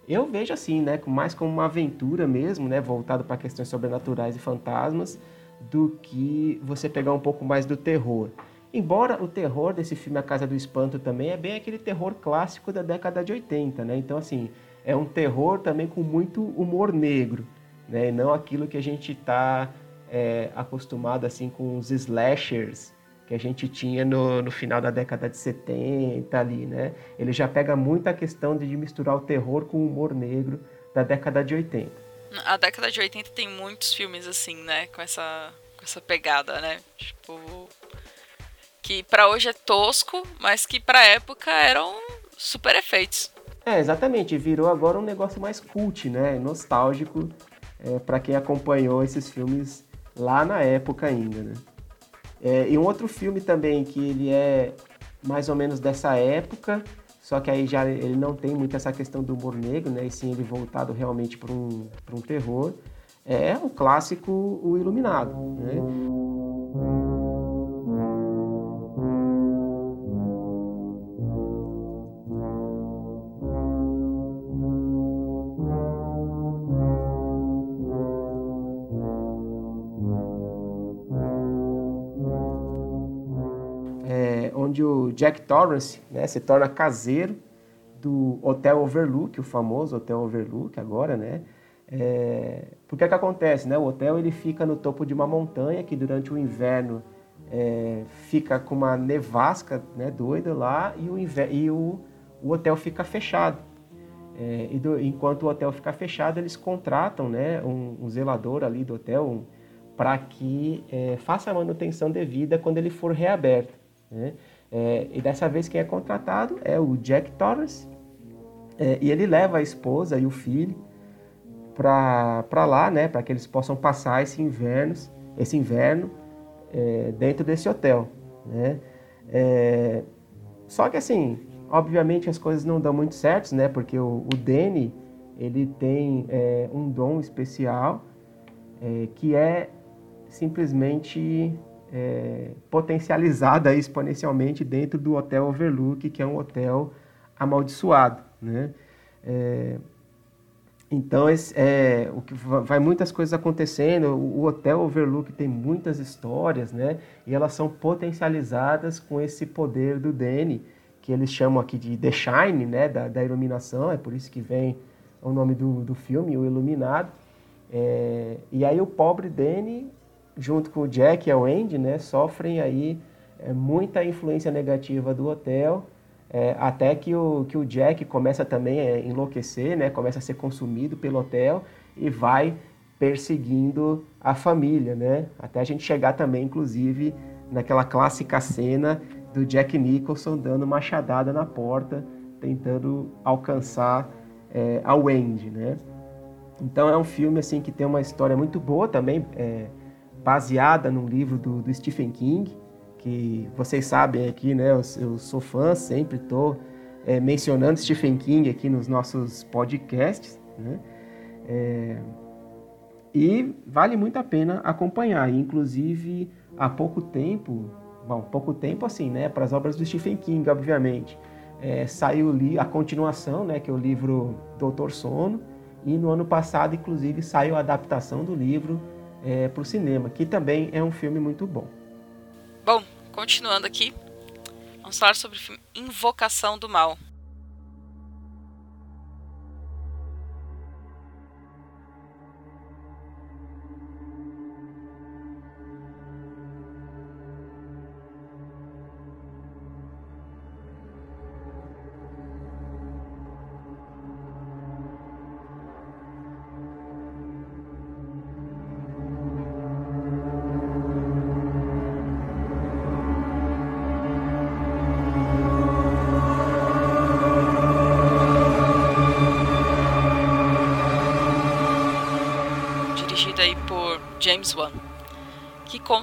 Eu vejo assim, né? Mais como uma aventura mesmo, né? Voltado para questões sobrenaturais e fantasmas, do que você pegar um pouco mais do terror. Embora o terror desse filme A Casa do Espanto também é bem aquele terror clássico da década de 80, né? Então, assim, é um terror também com muito humor negro, né? E não aquilo que a gente está é, acostumado assim com os slashers que a gente tinha no, no final da década de 70 ali, né? Ele já pega muito a questão de misturar o terror com o humor negro da década de 80. A década de 80 tem muitos filmes assim, né? Com essa, com essa pegada, né? Tipo. Que para hoje é tosco, mas que pra época eram super efeitos. É, exatamente. Virou agora um negócio mais cult, né? Nostálgico é, para quem acompanhou esses filmes lá na época ainda, né? É, e um outro filme também que ele é mais ou menos dessa época, só que aí já ele não tem muito essa questão do humor negro, né? E sim ele voltado realmente para um, um terror. É o clássico O Iluminado, né? Jack Torrance né, se torna caseiro do Hotel Overlook, o famoso Hotel Overlook agora, né? É, porque é que acontece, né? O hotel ele fica no topo de uma montanha que durante o inverno é, fica com uma nevasca né, doida lá e, o, e o, o hotel fica fechado. É, e do, enquanto o hotel fica fechado, eles contratam né, um, um zelador ali do hotel um, para que é, faça a manutenção devida quando ele for reaberto. Né? É, e dessa vez quem é contratado é o Jack Torres. É, e ele leva a esposa e o filho para lá, né, para que eles possam passar esse inverno, esse inverno é, dentro desse hotel, né? É, só que assim, obviamente as coisas não dão muito certo, né? Porque o, o Danny ele tem é, um dom especial é, que é simplesmente é, potencializada exponencialmente dentro do Hotel Overlook, que é um hotel amaldiçoado. Né? É, Então, é, o que vai muitas coisas acontecendo. O Hotel Overlook tem muitas histórias, né? E elas são potencializadas com esse poder do Danny, que eles chamam aqui de The Shine, né? Da, da iluminação. É por isso que vem o nome do, do filme, O Iluminado. É, e aí o pobre Danny, junto com o Jack e a Wendy, né? Sofrem aí é, muita influência negativa do hotel é, até que o, que o Jack começa também a enlouquecer, né? começa a ser consumido pelo hotel e vai perseguindo a família, né? Até a gente chegar também, inclusive, naquela clássica cena do Jack Nicholson dando machadada na porta, tentando alcançar é, a Wendy, né? Então é um filme assim que tem uma história muito boa também, é, baseada num livro do, do Stephen King, que vocês sabem aqui, né? Eu, eu sou fã, sempre estou é, mencionando Stephen King aqui nos nossos podcasts, né? É, e vale muito a pena acompanhar. Inclusive, há pouco tempo, bom, pouco tempo assim, né? Para as obras do Stephen King, obviamente, é, saiu a continuação, né? Que é o livro Doutor Sono. E no ano passado, inclusive, saiu a adaptação do livro é, para o cinema, que também é um filme muito bom. Bom, continuando aqui, vamos falar sobre o filme Invocação do Mal.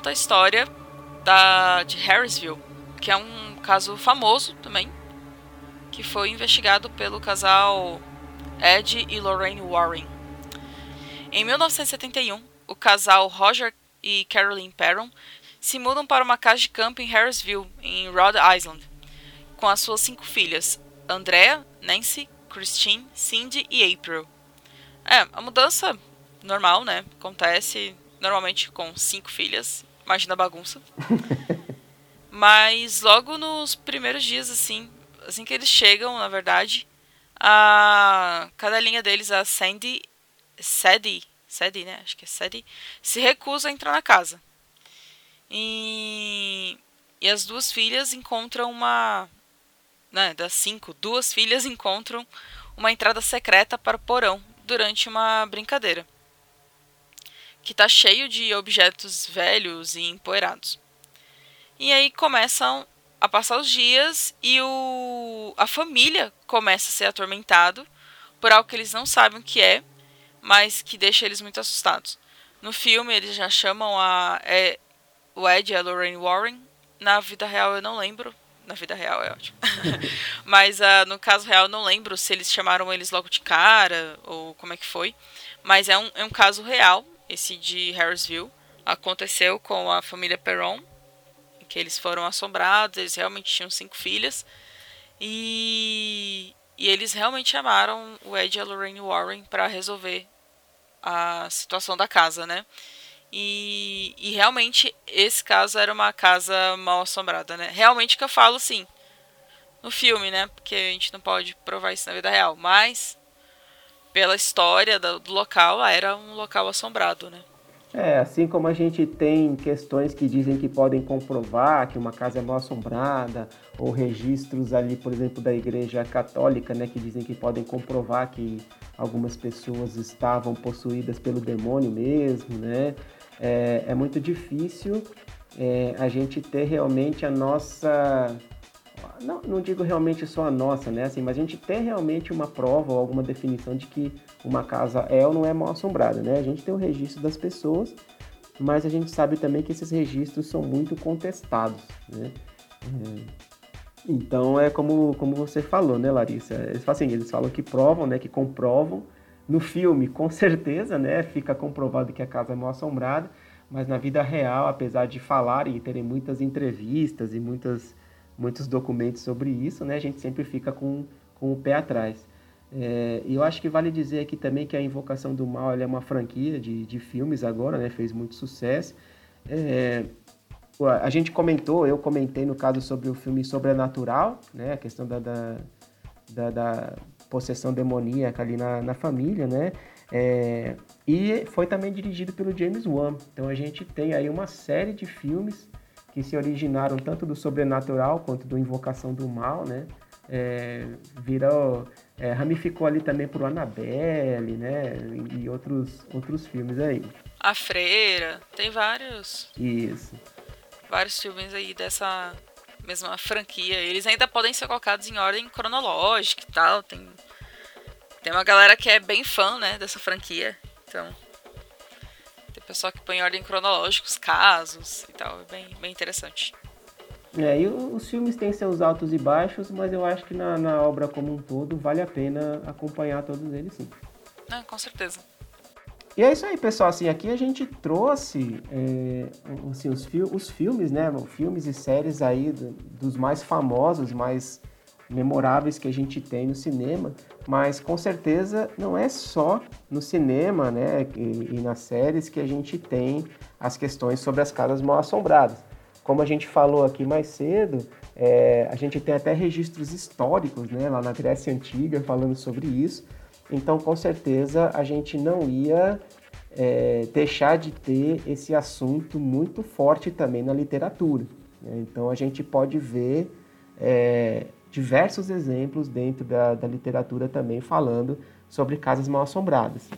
Conta a história da, de Harrisville, que é um caso famoso também, que foi investigado pelo casal Ed e Lorraine Warren. Em 1971, o casal Roger e Carolyn Perron se mudam para uma casa de campo em Harrisville, em Rhode Island, com as suas cinco filhas, Andrea, Nancy, Christine, Cindy e April. É, a mudança normal, né? Acontece normalmente com cinco filhas. Imagina a bagunça. *laughs* Mas logo nos primeiros dias, assim, assim que eles chegam, na verdade, a cadelinha deles, a Sandy, Sadie, Sadie, né? Acho que é Sadie, se recusa a entrar na casa. E, e as duas filhas encontram uma, né, das cinco, duas filhas encontram uma entrada secreta para o porão durante uma brincadeira que está cheio de objetos velhos e empoeirados. E aí começam a passar os dias e o, a família começa a ser atormentado por algo que eles não sabem o que é, mas que deixa eles muito assustados. No filme eles já chamam a é, o Ed e a Lorraine Warren. Na vida real eu não lembro. Na vida real é ótimo. *laughs* mas uh, no caso real eu não lembro se eles chamaram eles logo de cara ou como é que foi. Mas é um, é um caso real esse de Harrisville, aconteceu com a família Perron, que eles foram assombrados, eles realmente tinham cinco filhas. E, e eles realmente chamaram o Ed e a Lorraine Warren para resolver a situação da casa, né? E, e, realmente esse caso era uma casa mal assombrada, né? Realmente que eu falo sim no filme, né? Porque a gente não pode provar isso na vida real, mas pela história do, local, era um local assombrado, né? É, assim como a gente tem questões que dizem que podem comprovar que uma casa é mal assombrada, ou registros ali, por exemplo, da Igreja Católica, né, que dizem que podem comprovar que algumas pessoas estavam possuídas pelo demônio mesmo, né? É, é muito difícil é, a gente ter realmente a nossa não, não digo realmente só a nossa, né? Assim, mas a gente tem realmente uma prova ou alguma definição de que uma casa é ou não é mal assombrada, né? A gente tem o registro das pessoas, mas a gente sabe também que esses registros são muito contestados, né? É... Então é como, como você falou, né, Larissa? Eles assim, eles falam que provam, né? Que comprovam. No filme, com *laughs* certeza, né? Fica comprovado que a casa é mal assombrada, mas na vida real, apesar de falarem e terem muitas entrevistas e muitas muitos documentos sobre isso, né? A gente sempre fica com, com o pé atrás. É, e eu acho que vale dizer aqui também que a Invocação do Mal é uma franquia de, de filmes agora, né? Fez muito sucesso. É, a gente comentou, eu comentei no caso sobre o filme Sobrenatural, né? A questão da, da, da, da possessão demoníaca ali na, na família, né? É, e foi também dirigido pelo James Wan. Então a gente tem aí uma série de filmes que se originaram tanto do sobrenatural quanto do Invocação do Mal, né? É, virou, é, ramificou ali também pro Annabelle, né? E outros, outros filmes aí. A Freira, tem vários. Isso. Vários filmes aí dessa mesma franquia. Eles ainda podem ser colocados em ordem cronológica e tal. Tem, tem uma galera que é bem fã, né, dessa franquia. Então, pessoal que põe em ordem cronológica os casos e tal. É bem, bem interessante. É, e os filmes têm seus altos e baixos, mas eu acho que na, na obra como um todo vale a pena acompanhar todos eles sim. Ah, com certeza. E é isso aí, pessoal. Assim, aqui a gente trouxe é, assim, os, fi os filmes, né? Filmes e séries aí do, dos mais famosos, mais memoráveis que a gente tem no cinema. Mas com certeza não é só no cinema, né? E, e nas séries que a gente tem as questões sobre as casas mal assombradas. Como a gente falou aqui mais cedo, é, a gente tem até registros históricos, né? Lá na Grécia Antiga falando sobre isso. Então, com certeza, a gente não ia é, deixar de ter esse assunto muito forte também na literatura. Né? Então, a gente pode ver é, diversos exemplos dentro da, da literatura também falando sobre casas mal assombradas.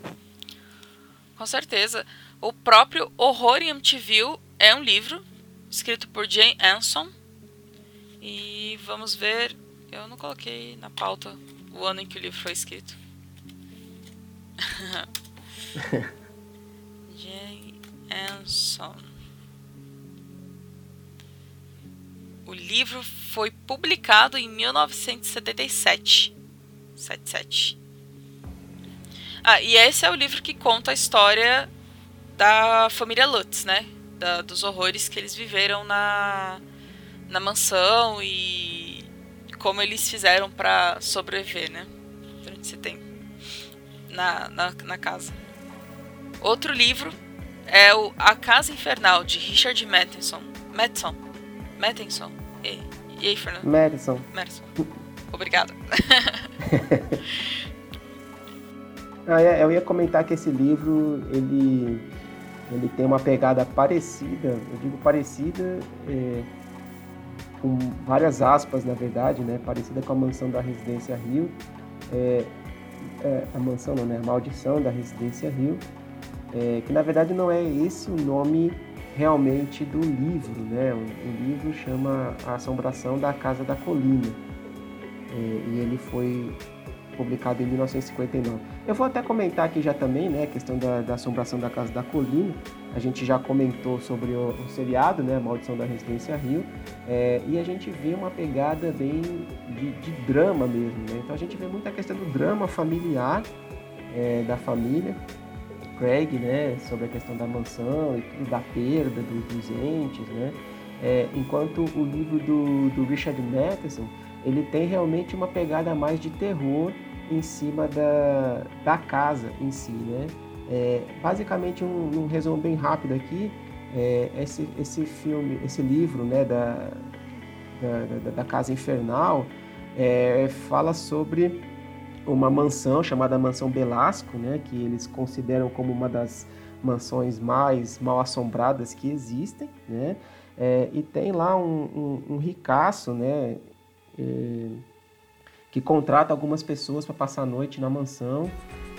Com certeza. O próprio Horror em Amityville é um livro escrito por Jane Anson. E vamos ver. Eu não coloquei na pauta o ano em que o livro foi escrito. *laughs* *laughs* Jane Anson. O livro foi publicado em 1977. 77. Ah, e esse é o livro que conta a história da família Lutz, né? Da, dos horrores que eles viveram na, na mansão e como eles fizeram para sobreviver, né? Durante esse tempo na, na, na casa. Outro livro é o A Casa Infernal, de Richard Matheson. Matheson. Matheson. E, e aí, Fernando? Madison. Madison. Obrigada. *laughs* ah, é, eu ia comentar que esse livro, ele, ele tem uma pegada parecida, eu digo parecida, é, com várias aspas, na verdade, né? Parecida com a mansão da Residência Rio. É, é, a mansão, não, né? A maldição da Residência Rio, é, que na verdade não é esse o nome realmente do livro, né? O, livro chama A Assombração da Casa da Colina é, e ele foi publicado em 1959. Eu vou até comentar aqui já também, né, a questão da, da assombração da Casa da Colina. A gente já comentou sobre o, o seriado, né, a Maldição da Residência Rio, é, e a gente vê uma pegada bem de, de drama mesmo, né? Então a gente vê muita questão do drama familiar é, da família. Craig, né, sobre a questão da mansão e da perda do, dos entes, né? É, enquanto o livro do, do Richard Matheson, ele tem realmente uma pegada mais de terror em cima da, da casa em si, né? É, basicamente, um, um, resumo bem rápido aqui, é, esse, esse filme, esse livro, né, da, da, da, da Casa Infernal, é, fala sobre uma mansão chamada Mansão Belasco, né, que eles consideram como uma das mansões mais mal assombradas que existem, né, é, e tem lá um, um, um ricaço, né, é, que contrata algumas pessoas para passar a noite na mansão,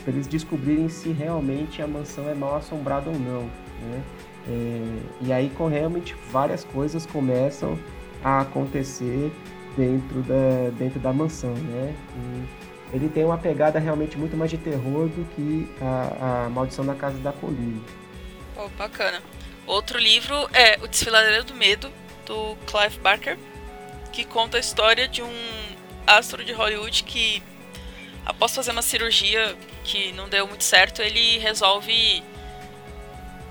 para eles descobrirem se realmente a mansão é mal assombrada ou não. Né? É, e aí, realmente, várias coisas começam a acontecer dentro da, dentro da mansão. Né? E ele tem uma pegada realmente muito mais de terror do que a, a Maldição da Casa da Colina. Oh, bacana. Outro livro é O Desfiladeiro do Medo, do Clive Barker, que conta a história de um astro de Hollywood que, após fazer uma cirurgia que não deu muito certo, ele resolve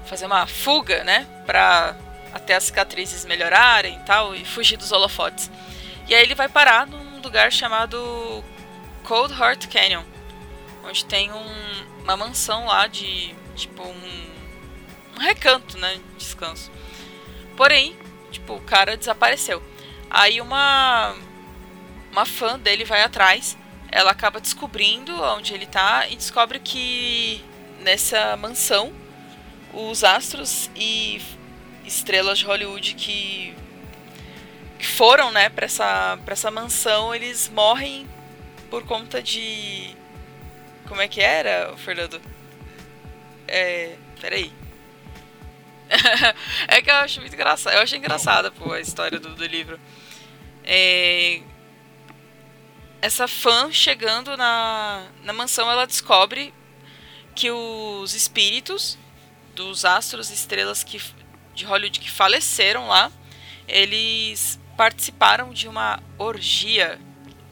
fazer uma fuga, né? Pra até as cicatrizes melhorarem e tal, e fugir dos holofotes. E aí ele vai parar num lugar chamado Cold Heart Canyon, onde tem um, uma mansão lá de tipo um, um recanto, né, de descanso. Porém, tipo, o cara desapareceu. Aí uma uma fã dele vai atrás, ela acaba descobrindo onde ele tá e descobre que nessa mansão os astros e estrelas de Hollywood que, que foram, né, para essa para essa mansão, eles morrem por conta de como é que era, Fernando? É, peraí. *laughs* é que eu acho muito engraçado. Eu achei engraçada, a história do, do livro. É, essa fã chegando na, na mansão, ela descobre que os espíritos dos astros e estrelas que, de Hollywood que faleceram lá, eles participaram de uma orgia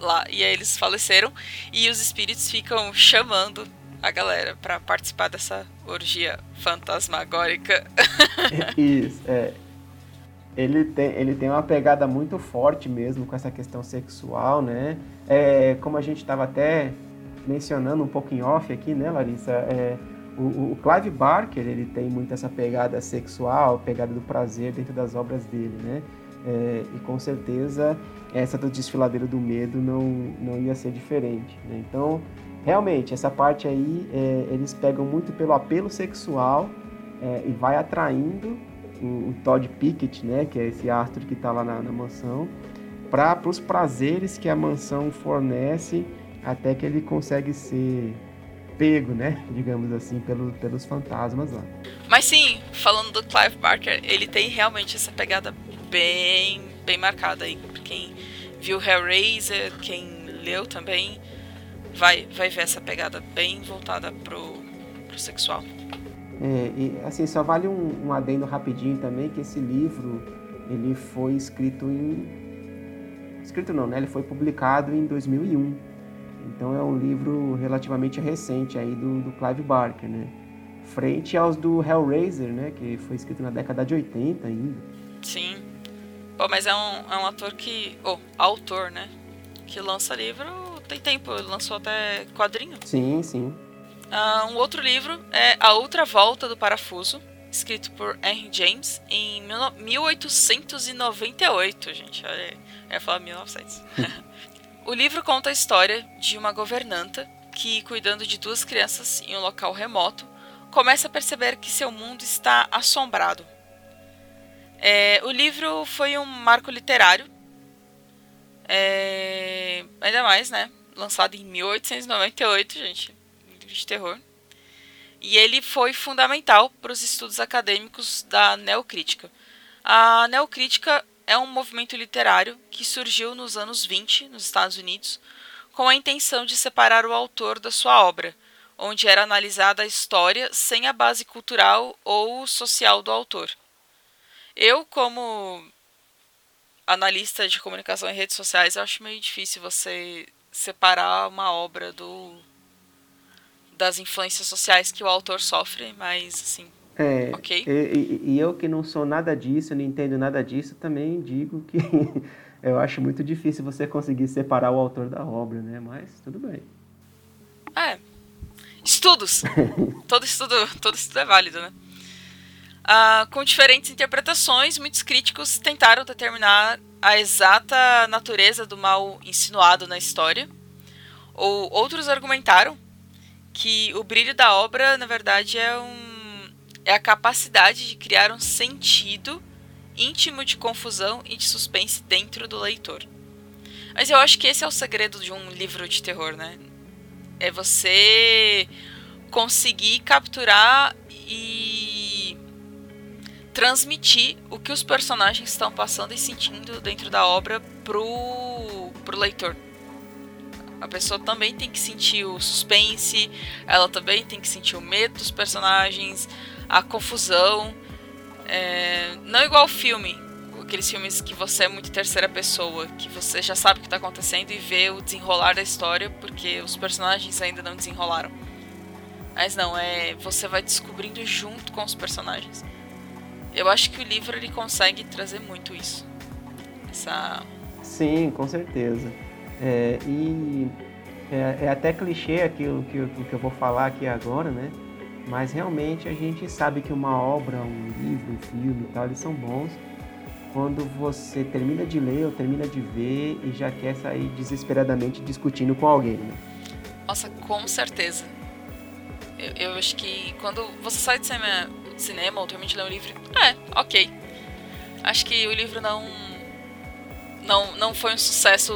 lá. E aí eles faleceram e os espíritos ficam chamando a galera para participar dessa orgia fantasmagórica. *laughs* Isso, é. Ele tem, ele tem uma pegada muito forte mesmo com essa questão sexual, né? É, como a gente estava até mencionando um pouco em off aqui, né, Larissa? É, o, o, Clive Barker, ele tem muito essa pegada sexual, pegada do prazer dentro das obras dele, né? É, e com certeza essa do Desfiladeiro do Medo não, não ia ser diferente. Né? Então, realmente, essa parte aí, é, eles pegam muito pelo apelo sexual é, e vai atraindo o, o, Todd Pickett, né, que é esse astro que está lá na, na mansão, para os prazeres que a mansão fornece até que ele consegue ser pego, né? *laughs* Digamos assim, pelo, pelos fantasmas lá. Mas sim, falando do Clive Barker, ele tem realmente essa pegada bem, bem marcada aí. Quem viu Hellraiser, quem leu também, vai, vai ver essa pegada bem voltada pro, pro sexual. É, e assim, só vale um, um adendo rapidinho também, que esse livro, ele foi escrito em... Escrito não, né? Ele foi publicado em 2001. Então é um livro relativamente recente aí do, do Clive Barker, né? Frente aos do Hellraiser, né? Que foi escrito na década de 80 ainda. Sim. Pô, mas é um, é um ator que... Oh, autor, né? Que lança livro tem tempo. Lançou até quadrinho. Sim, sim. Uh, um outro livro é A Outra Volta do Parafuso, escrito por Henry James em 1898, gente. Olha, eu ia falar 1900. *laughs* O livro conta a história de uma governanta que, cuidando de duas crianças em um local remoto, começa a perceber que seu mundo está assombrado. É, o livro foi um marco literário, é, ainda mais, né? Lançado em 1898, gente, livro de terror. E ele foi fundamental para os estudos acadêmicos da neocrítica. A neocrítica é um movimento literário que surgiu nos anos 20 nos Estados Unidos com a intenção de separar o autor da sua obra, onde era analisada a história sem a base cultural ou social do autor. Eu, como analista de comunicação em redes sociais, acho meio difícil você separar uma obra do das influências sociais que o autor sofre, mas assim, é, okay. e, e, eu que não sou nada disso, não entendo nada disso, também digo que *laughs* eu acho muito difícil você conseguir separar o autor da obra, né? Mas tudo bem. É. Estudos. *laughs* todo, estudo, todo estudo é válido, né? Ah, com diferentes interpretações, muitos críticos tentaram determinar a exata natureza do mal insinuado na história. Ou outros argumentaram que o brilho da obra, na verdade, é um é a capacidade de criar um sentido íntimo de confusão e de suspense dentro do leitor. Mas eu acho que esse é o segredo de um livro de terror, né? É você conseguir capturar e transmitir o que os personagens estão passando e sentindo dentro da obra pro, pro leitor. A pessoa também tem que sentir o suspense, ela também tem que sentir o medo dos personagens, a confusão. É, não igual filme, aqueles filmes que você é muito terceira pessoa, que você já sabe o que está acontecendo e vê o desenrolar da história porque os personagens ainda não desenrolaram. Mas não, é você vai descobrindo junto com os personagens. Eu acho que o livro ele consegue trazer muito isso. Essa Sim, com certeza. É, e É, é até clichê aquilo que, eu- que eu vou falar aqui agora, né? Mas realmente a gente sabe que uma obra, um livro, um filme e tal, eles são bons quando você termina de ler ou termina de ver e já quer sair desesperadamente discutindo com alguém, né? Nossa, com certeza. Eu, eu acho que quando você sai de cinema, cinema ou termina de ler um livro, é, ok. Acho que o livro não. Não, não foi um sucesso.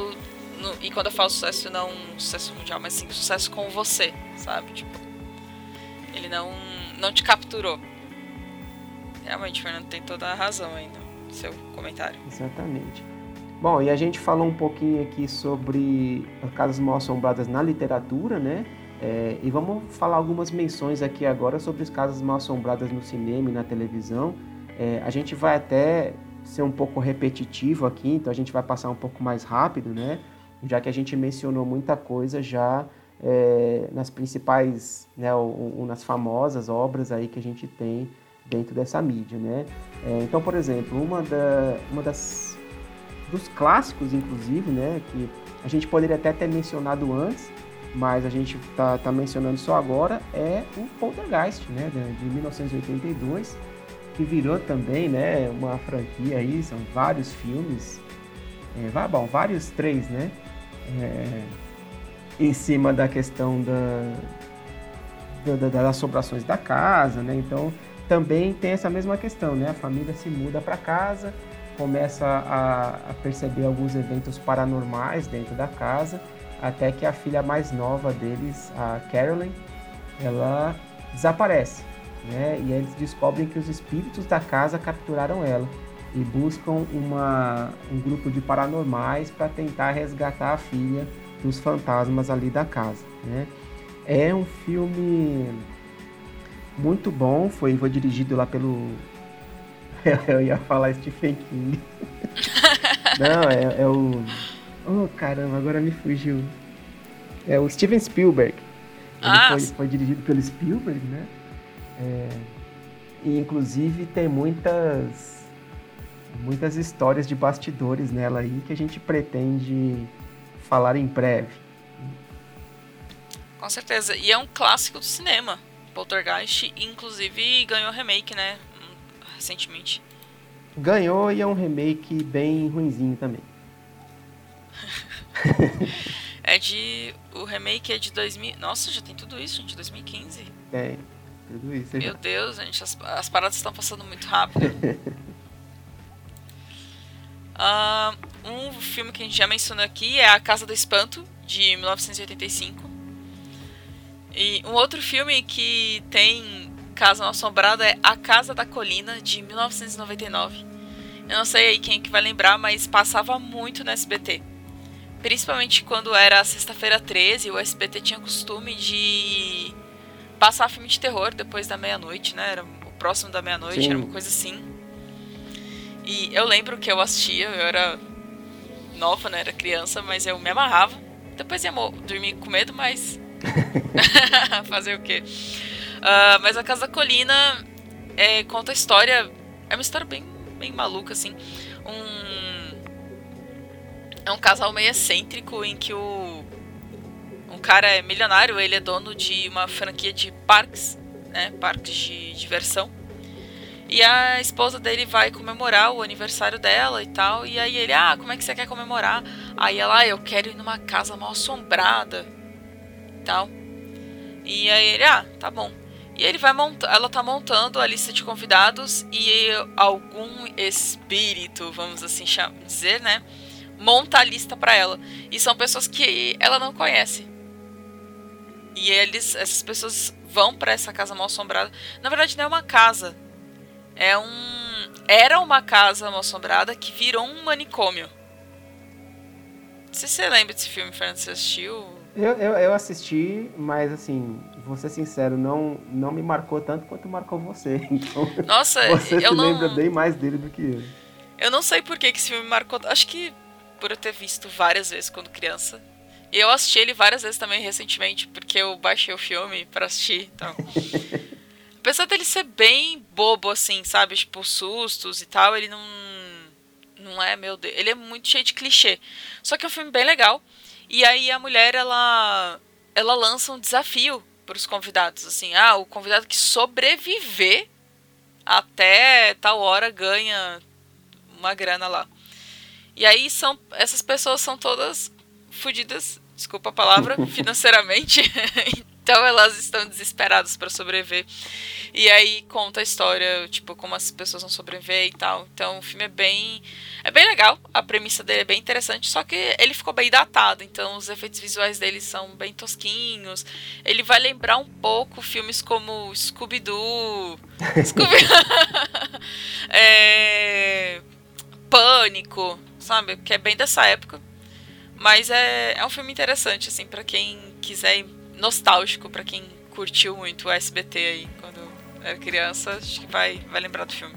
no- e quando eu falo sucesso, não um sucesso mundial, mas sim um sucesso com você, sabe? Tipo, ele não, não te capturou. Realmente, o Fernando tem toda a razão aí no seu comentário. Exatamente. Bom, e a gente falou um pouquinho aqui sobre as casas mal assombradas na literatura, né? É, e vamos falar algumas menções aqui agora sobre as casas mal assombradas no cinema e na televisão. É, a gente vai até ser um pouco repetitivo aqui, então a gente vai passar um pouco mais rápido, né? Já que a gente mencionou muita coisa já é, nas principais, né, ou, ou nas famosas obras aí que a gente tem dentro dessa mídia, né? É, então, por exemplo, uma, da, uma das dos clássicos, inclusive, né, que a gente poderia até ter mencionado antes, mas a gente tá, tá mencionando só agora, é o Poltergeist, né, de, de 1982, que virou também, né, uma franquia aí, são vários filmes, é, bom, vários três, né, é, em cima da questão da, da- da- das assombrações da casa, né, então também tem essa mesma questão, né, a família se muda para casa, começa a, a perceber alguns eventos paranormais dentro da casa, até que a filha mais nova deles, a Carolyn, ela desaparece, né? E aí eles descobrem que os espíritos da casa capturaram ela e buscam uma, um grupo de paranormais para tentar resgatar a filha dos fantasmas ali da casa, né? É um filme muito bom, foi, foi dirigido lá pelo *laughs* eu ia falar Stephen King. *laughs* Não, é, é o. Oh caramba, agora me fugiu. É o Steven Spielberg. Ele Ah, foi, foi dirigido pelo Spielberg, né? É, e inclusive tem muitas. Muitas histórias de bastidores nela aí que a gente pretende falar em breve. Com certeza. E é um clássico do cinema. Poltergeist, inclusive, ganhou remake, né? Recentemente. Ganhou e é um remake bem ruinzinho também. É de. O remake é de 2000. Nossa, já tem tudo isso, gente. 2015. É, tudo isso. Meu Deus, gente. As, as paradas estão passando muito rápido. *laughs* Ah, um filme que a gente já mencionou aqui é A Casa do Espanto, de 1985. E um outro filme que tem Casa Assombrada é A Casa da Colina, de 1999. Eu não sei aí quem é que vai lembrar, mas passava muito no SBT. Principalmente quando era sexta-feira 13, o SBT tinha costume de passar filme de terror depois da meia-noite, né? Era o próximo da meia-noite, era uma coisa assim. E eu lembro que eu assistia, eu era nova, né? Era criança, mas eu me amarrava. Depois ia dormir com medo, mas. *laughs* *laughs* Fazer o quê? Ah, mas a Casa da Colina é, conta a história. É uma história bem, bem maluca, assim. É um casal meio excêntrico em que o. Um cara é milionário, ele é dono de uma franquia de parques, né? Parques de diversão. E a esposa dele vai comemorar o aniversário dela e tal. E aí ele, ah, como é que você quer comemorar? Aí ela, ah, eu quero ir numa casa mal assombrada e tal. E aí ele, ah, tá bom. E ele vai montar, ela tá montando a lista de convidados e algum espírito, vamos assim dizer, né? Monta a lista pra ela. E são pessoas que ela não conhece. E eles, essas pessoas vão pra essa casa mal assombrada. Na verdade, não é uma casa. É um. Era uma casa mal assombrada que virou um manicômio. Não sei se você lembra desse filme, Fernando, você assistiu? Eu, eu, eu assisti, mas assim, vou ser sincero, não, não me marcou tanto quanto marcou você. *laughs* Então, Nossa, você eu se não. lembra bem mais dele do que eu. Eu não sei por que, que esse filme me marcou. Acho que por eu ter visto várias vezes quando criança. E eu assisti ele várias vezes também recentemente, porque eu baixei o filme pra assistir então. *laughs* Apesar dele ser bem bobo, assim, sabe? Tipo, sustos e tal, ele não. Não é, meu Deus. Ele é muito cheio de clichê. Só que é um filme bem legal. E aí a mulher, ela, ela lança um desafio para os convidados, assim, ah, o convidado que sobreviver até tal hora ganha uma grana lá. E aí são essas pessoas são todas fodidas, desculpa a palavra, *laughs* financeiramente. *laughs* então elas estão desesperadas para sobreviver. E aí conta a história, tipo, como as pessoas vão sobreviver e tal. Então o filme é bem é bem legal, a premissa dele é bem interessante, só que ele ficou bem datado, então os efeitos visuais dele são bem tosquinhos. Ele vai lembrar um pouco filmes como Scooby-Doo, *laughs* Scooby é... Pânico, sabe? Que é bem dessa época. Mas é, é um filme interessante, assim, para quem quiser, nostálgico, para quem curtiu muito o SBT aí quando era criança, acho que vai, vai lembrar do filme.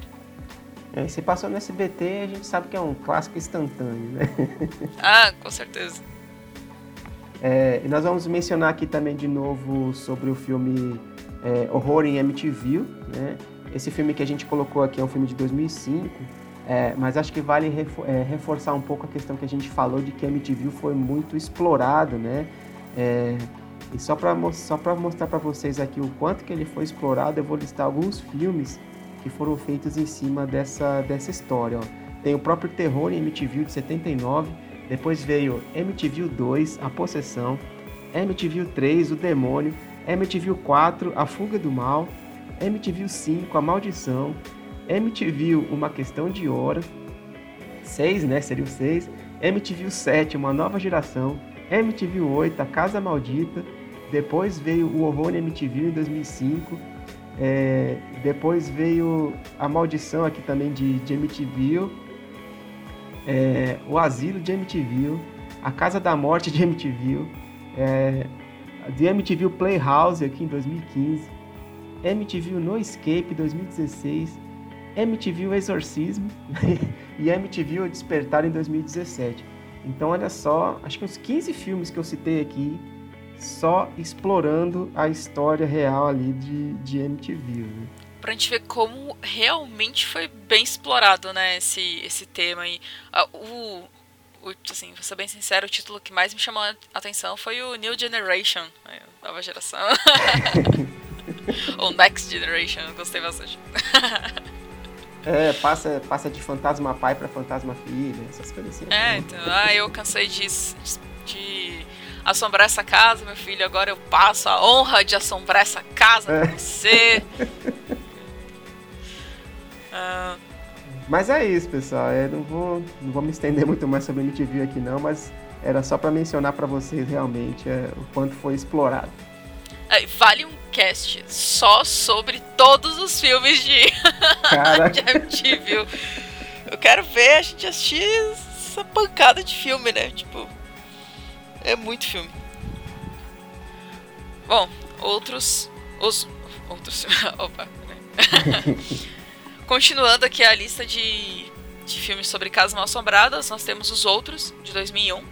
É, se passou no SBT, a gente sabe que é um clássico instantâneo, né? *laughs* Ah, com certeza. É, e nós vamos mencionar aqui também de novo sobre o filme é, Horror em MTV, né? Esse filme que a gente colocou aqui é um filme de 2005, é, mas acho que vale é, reforçar um pouco a questão que a gente falou de que MTV foi muito explorado, né? É, e só para só mostrar para vocês aqui o quanto que ele foi explorado, eu vou listar alguns filmes que foram feitos em cima dessa, dessa história. Ó. Tem o próprio Terror em MTV de 79, depois veio MTV 2, A Possessão, MTV 3, O Demônio, MTV 4, A Fuga do Mal, MTV 5, A Maldição, MTV Uma Questão de Hora, 6, né, seria o 6, MTV 7, Uma Nova Geração, MTV 8, A Casa Maldita, depois veio o Horror MTV em 2005, é, depois veio a maldição aqui também de, de MTV, é, o asilo de MTV, a casa da morte de MTV, é, de MTV Playhouse aqui em 2015, MTV No Escape 2016, MTV Exorcismo *laughs* e MTV O Despertar em 2017. Então olha só, acho que uns 15 filmes que eu citei aqui só explorando a história real ali de, de MTV. Né? Pra gente ver como realmente foi bem explorado, né, esse, esse tema aí. o, o, assim, vou ser bem sincero, o título que mais me chamou a atenção foi o New Generation, né, nova geração. *laughs* Ou Next Generation, gostei bastante. *laughs* É, passa, passa de fantasma pai para fantasma filha, essas coisas assim. É, então, ah, eu cansei de, de assombrar essa casa, meu filho. Agora eu passo a honra de assombrar essa casa pra é. você. *laughs* ah. Mas é isso, pessoal. Eu não vou, não vou me estender muito mais sobre MTV aqui não, mas era só para mencionar para vocês realmente é, o quanto foi explorado. Vale um cast só sobre todos os filmes de, *laughs* de MTV. Eu quero ver a gente assistir essa pancada de filme, né? Tipo, é muito filme. Bom, outros. Os. Outros. *laughs* Opa. *laughs* Continuando aqui a lista de, de filmes sobre casas mal assombradas, nós temos os outros, de 2001.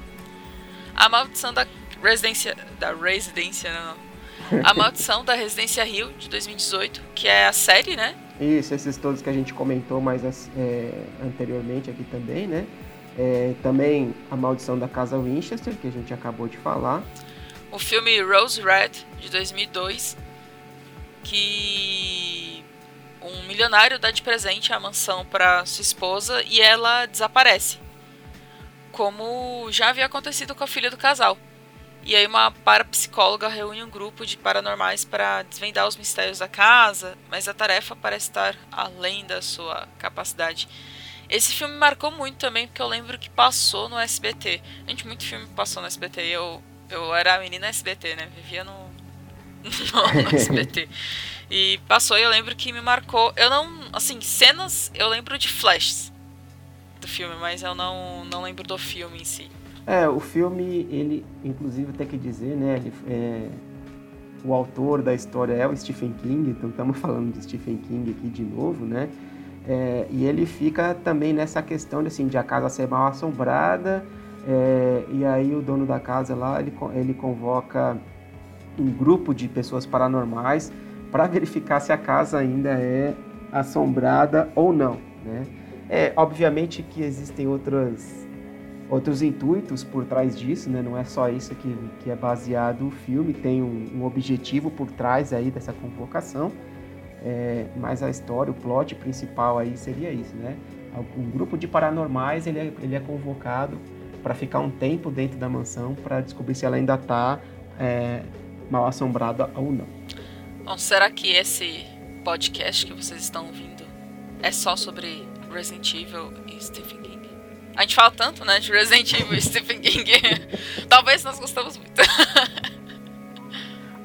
A Maldição da Residência. Da Residência, não. *laughs* A Maldição da Residência Rio, de 2018, que é a série, né? Isso, esses todos que a gente comentou mais é, anteriormente aqui também, né? É, também A Maldição da Casa Winchester, que a gente acabou de falar. O filme Rose Red, de 2002, que um milionário dá de presente a mansão para sua esposa e ela desaparece. Como já havia acontecido com a filha do casal. E aí uma parapsicóloga reúne um grupo de paranormais para desvendar os mistérios da casa, mas a tarefa parece estar além da sua capacidade. Esse filme marcou muito também, porque eu lembro que passou no SBT. Gente, muito filme passou no SBT. Eu, eu era menina SBT, né? Vivia no, *laughs* no, no SBT. E passou e eu lembro que me marcou. Eu não. Assim, cenas eu lembro de flashes do filme, mas eu não, não lembro do filme em si. É, o filme, ele, inclusive, tem que dizer, né? Ele, é, o autor da história é o Stephen King, então estamos falando de Stephen King aqui de novo, né? É, e ele fica também nessa questão de, assim, de a casa ser mal assombrada, é, e aí o dono da casa lá, ele, ele convoca um grupo de pessoas paranormais para verificar se a casa ainda é assombrada ou não, né? É, obviamente que existem outras outros intuitos por trás disso, né? Não é só isso que, que é baseado o filme, tem um, um objetivo por trás aí dessa convocação. É, mas a história, o plot principal aí seria isso, né? Um grupo de paranormais ele é, ele é convocado para ficar um tempo dentro da mansão para descobrir se ela ainda está é, mal assombrada ou não. Bom, será que esse podcast que vocês estão ouvindo é só sobre Resident Evil e Stephen King? A gente fala tanto, né, de Resident Evil e *laughs* Stephen King. Talvez nós gostamos muito. *laughs*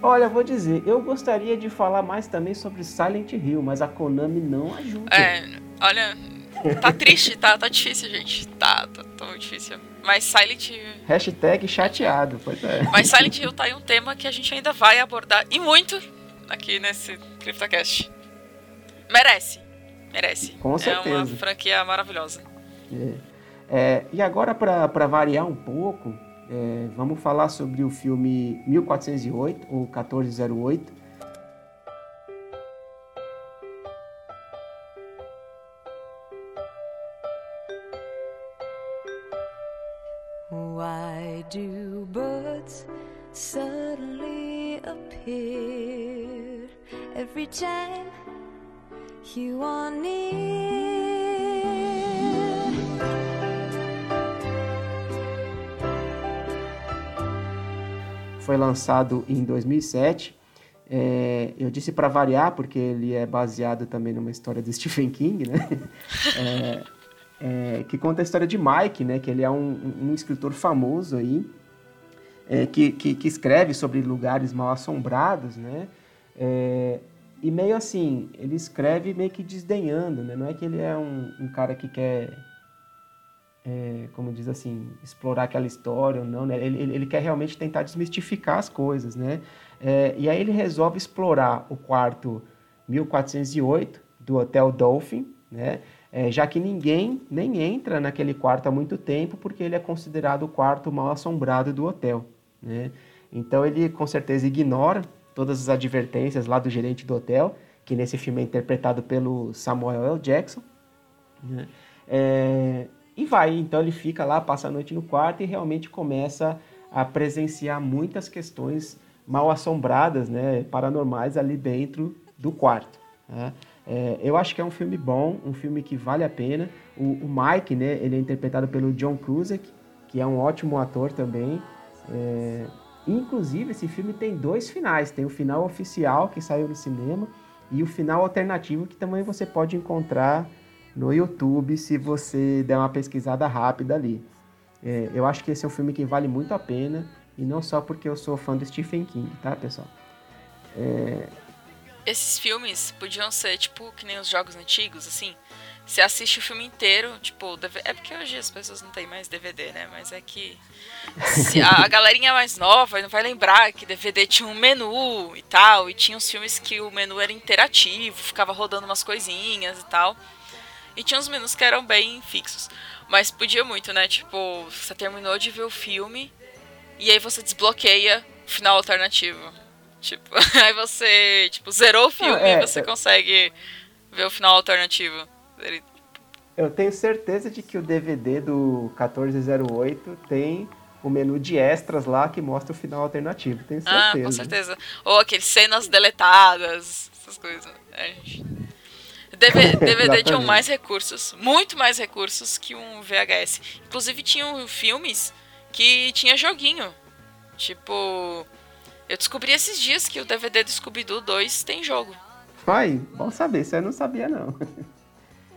Olha, vou dizer, eu gostaria de falar mais também sobre Silent Hill, mas a Konami não ajuda. É, olha, tá triste, tá, tá difícil, gente. Tá, tá, tá muito difícil. Mas Silent Hill. Hashtag chateado, pois é. Mas Silent Hill tá aí um tema que a gente ainda vai abordar e muito aqui nesse CryptoCast. Merece. Merece. Com certeza. É uma franquia maravilhosa. É. É, e agora, para variar um pouco, é, vamos falar sobre o filme 1408, ou 1408. Why do birds suddenly appear every time you are near? Foi lançado em 2007. É, eu disse para variar, porque ele é baseado também numa história do *laughs* Stephen King, né? É, é, que conta a história de Mike, né? Que ele é um, um escritor famoso aí, é, que, que, que, escreve sobre lugares mal assombrados, né? É, e meio assim, ele escreve meio que desdenhando, né? Não é que ele é um, um cara que quer é, como diz assim, explorar aquela história ou não, né? Ele, ele, ele, quer realmente tentar desmistificar as coisas, né? É, e aí ele resolve explorar o quarto 1408 do Hotel Dolphin, né? É, já que ninguém nem entra naquele quarto há muito tempo, porque ele é considerado o quarto mal assombrado do hotel, né? Então ele com certeza ignora todas as advertências lá do gerente do hotel, que nesse filme é interpretado pelo Samuel L. Jackson, né? É, e vai, então ele fica lá, passa a noite no quarto e realmente começa a presenciar muitas questões mal assombradas, né, paranormais ali dentro do quarto. Né? É, eu acho que é um filme bom, um filme que vale a pena. O, o Mike, né, ele é interpretado pelo John Cusack, que é um ótimo ator também. É, inclusive, esse filme tem dois finais. Tem o final oficial, que saiu no cinema, e o final alternativo, que também você pode encontrar no YouTube se você der uma pesquisada rápida ali. É, eu acho que esse é um filme que vale muito a pena e não só porque eu sou fã do Stephen King, tá, pessoal? É... Esses filmes podiam ser tipo que nem os jogos antigos, assim. Você assiste o filme inteiro, tipo, é porque hoje as pessoas não têm mais DVD, né? Mas é que a, a galerinha mais nova não vai lembrar que DVD tinha um menu e tal, e tinha uns filmes que o menu era interativo, ficava rodando umas coisinhas e tal. E tinha uns menus que eram bem fixos. Mas podia muito, né? Tipo, você terminou de ver o filme e aí você desbloqueia o final alternativo. Tipo, *laughs* aí você, tipo, zerou o filme ah, é, e você consegue ver o final alternativo. Eu tenho certeza de que o DVD do 1408 tem o menu de extras lá que mostra o final alternativo. Tenho certeza. Ah, com certeza. Ou aqueles cenas deletadas, essas coisas. É, gente... DVD, DVD tinham mais recursos, muito mais recursos que um VHS. Inclusive tinham filmes que tinha joguinho. Tipo, eu descobri esses dias que o DVD do Scooby-Doo 2 tem jogo. Ai, bom saber, isso eu não sabia não. *laughs*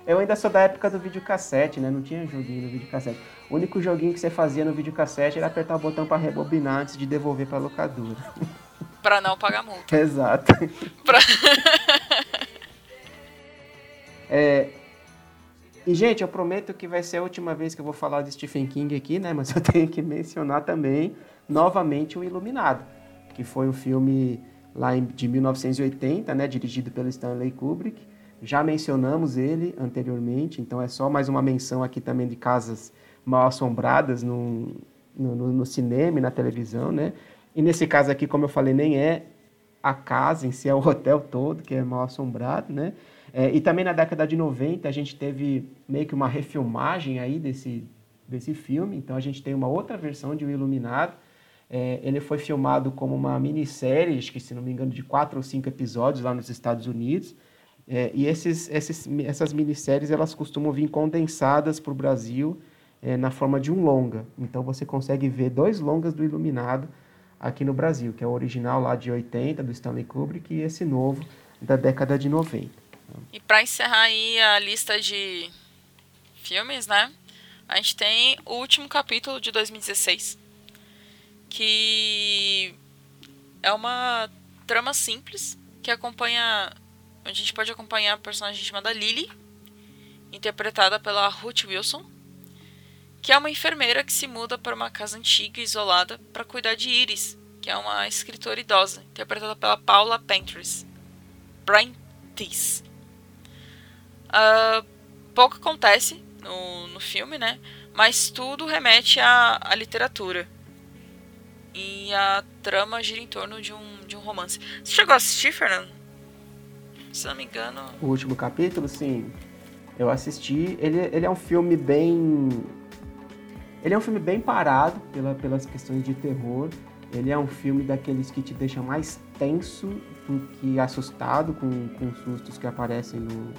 Eu ainda sou da época do videocassete, né? Não tinha joguinho no videocassete. O único joguinho que você fazia no videocassete era apertar o botão para rebobinar antes de devolver para locadora. Para não pagar multa. *laughs* Exato. Pra... *laughs* É, e, gente, eu prometo que vai ser a última vez que eu vou falar de Stephen King aqui, né? *laughs* Mas eu tenho que mencionar também, novamente, O Iluminado, que foi um filme lá de 1980, né? Dirigido pelo Stanley Kubrick. Já mencionamos ele anteriormente, então é só mais uma menção aqui também de casas mal assombradas no, no, no cinema e na televisão, né? E nesse caso aqui, como eu falei, nem é a casa em si, é o *laughs* hotel todo que é mal assombrado, né? É, e também na década de 90 a gente teve meio que uma refilmagem aí desse, desse filme. Então a gente tem uma outra versão de O Iluminado. É, ele foi filmado como uma minissérie, acho que se não me engano, de quatro ou cinco episódios lá nos Estados Unidos. É, e esses, esses, essas minisséries elas costumam vir condensadas para o Brasil é, na forma de um longa. Então você consegue ver dois longas do Iluminado aqui no Brasil, que é o original lá de 80 do Stanley Kubrick e esse novo da década de 90. E para encerrar aí a lista de filmes, né? A gente tem o último capítulo de 2016, que é uma trama simples que acompanha a gente pode acompanhar a personagem chamada Lily, interpretada pela Ruth Wilson, que é uma enfermeira que se muda para uma casa antiga e isolada para cuidar de Iris, que é uma escritora idosa, interpretada pela Paula Prentice. Prentice. Uh, pouco acontece no, no filme, né? Mas tudo remete à, à literatura. E a trama gira em torno de um, de um romance. Você chegou a assistir, Fernando? Se não me engano. O último capítulo, sim. Eu assisti. Ele, ele é um filme bem. Ele é um filme bem parado pela, pelas questões de terror. Ele é um filme daqueles que te deixa mais tenso do que assustado com, com sustos que aparecem no,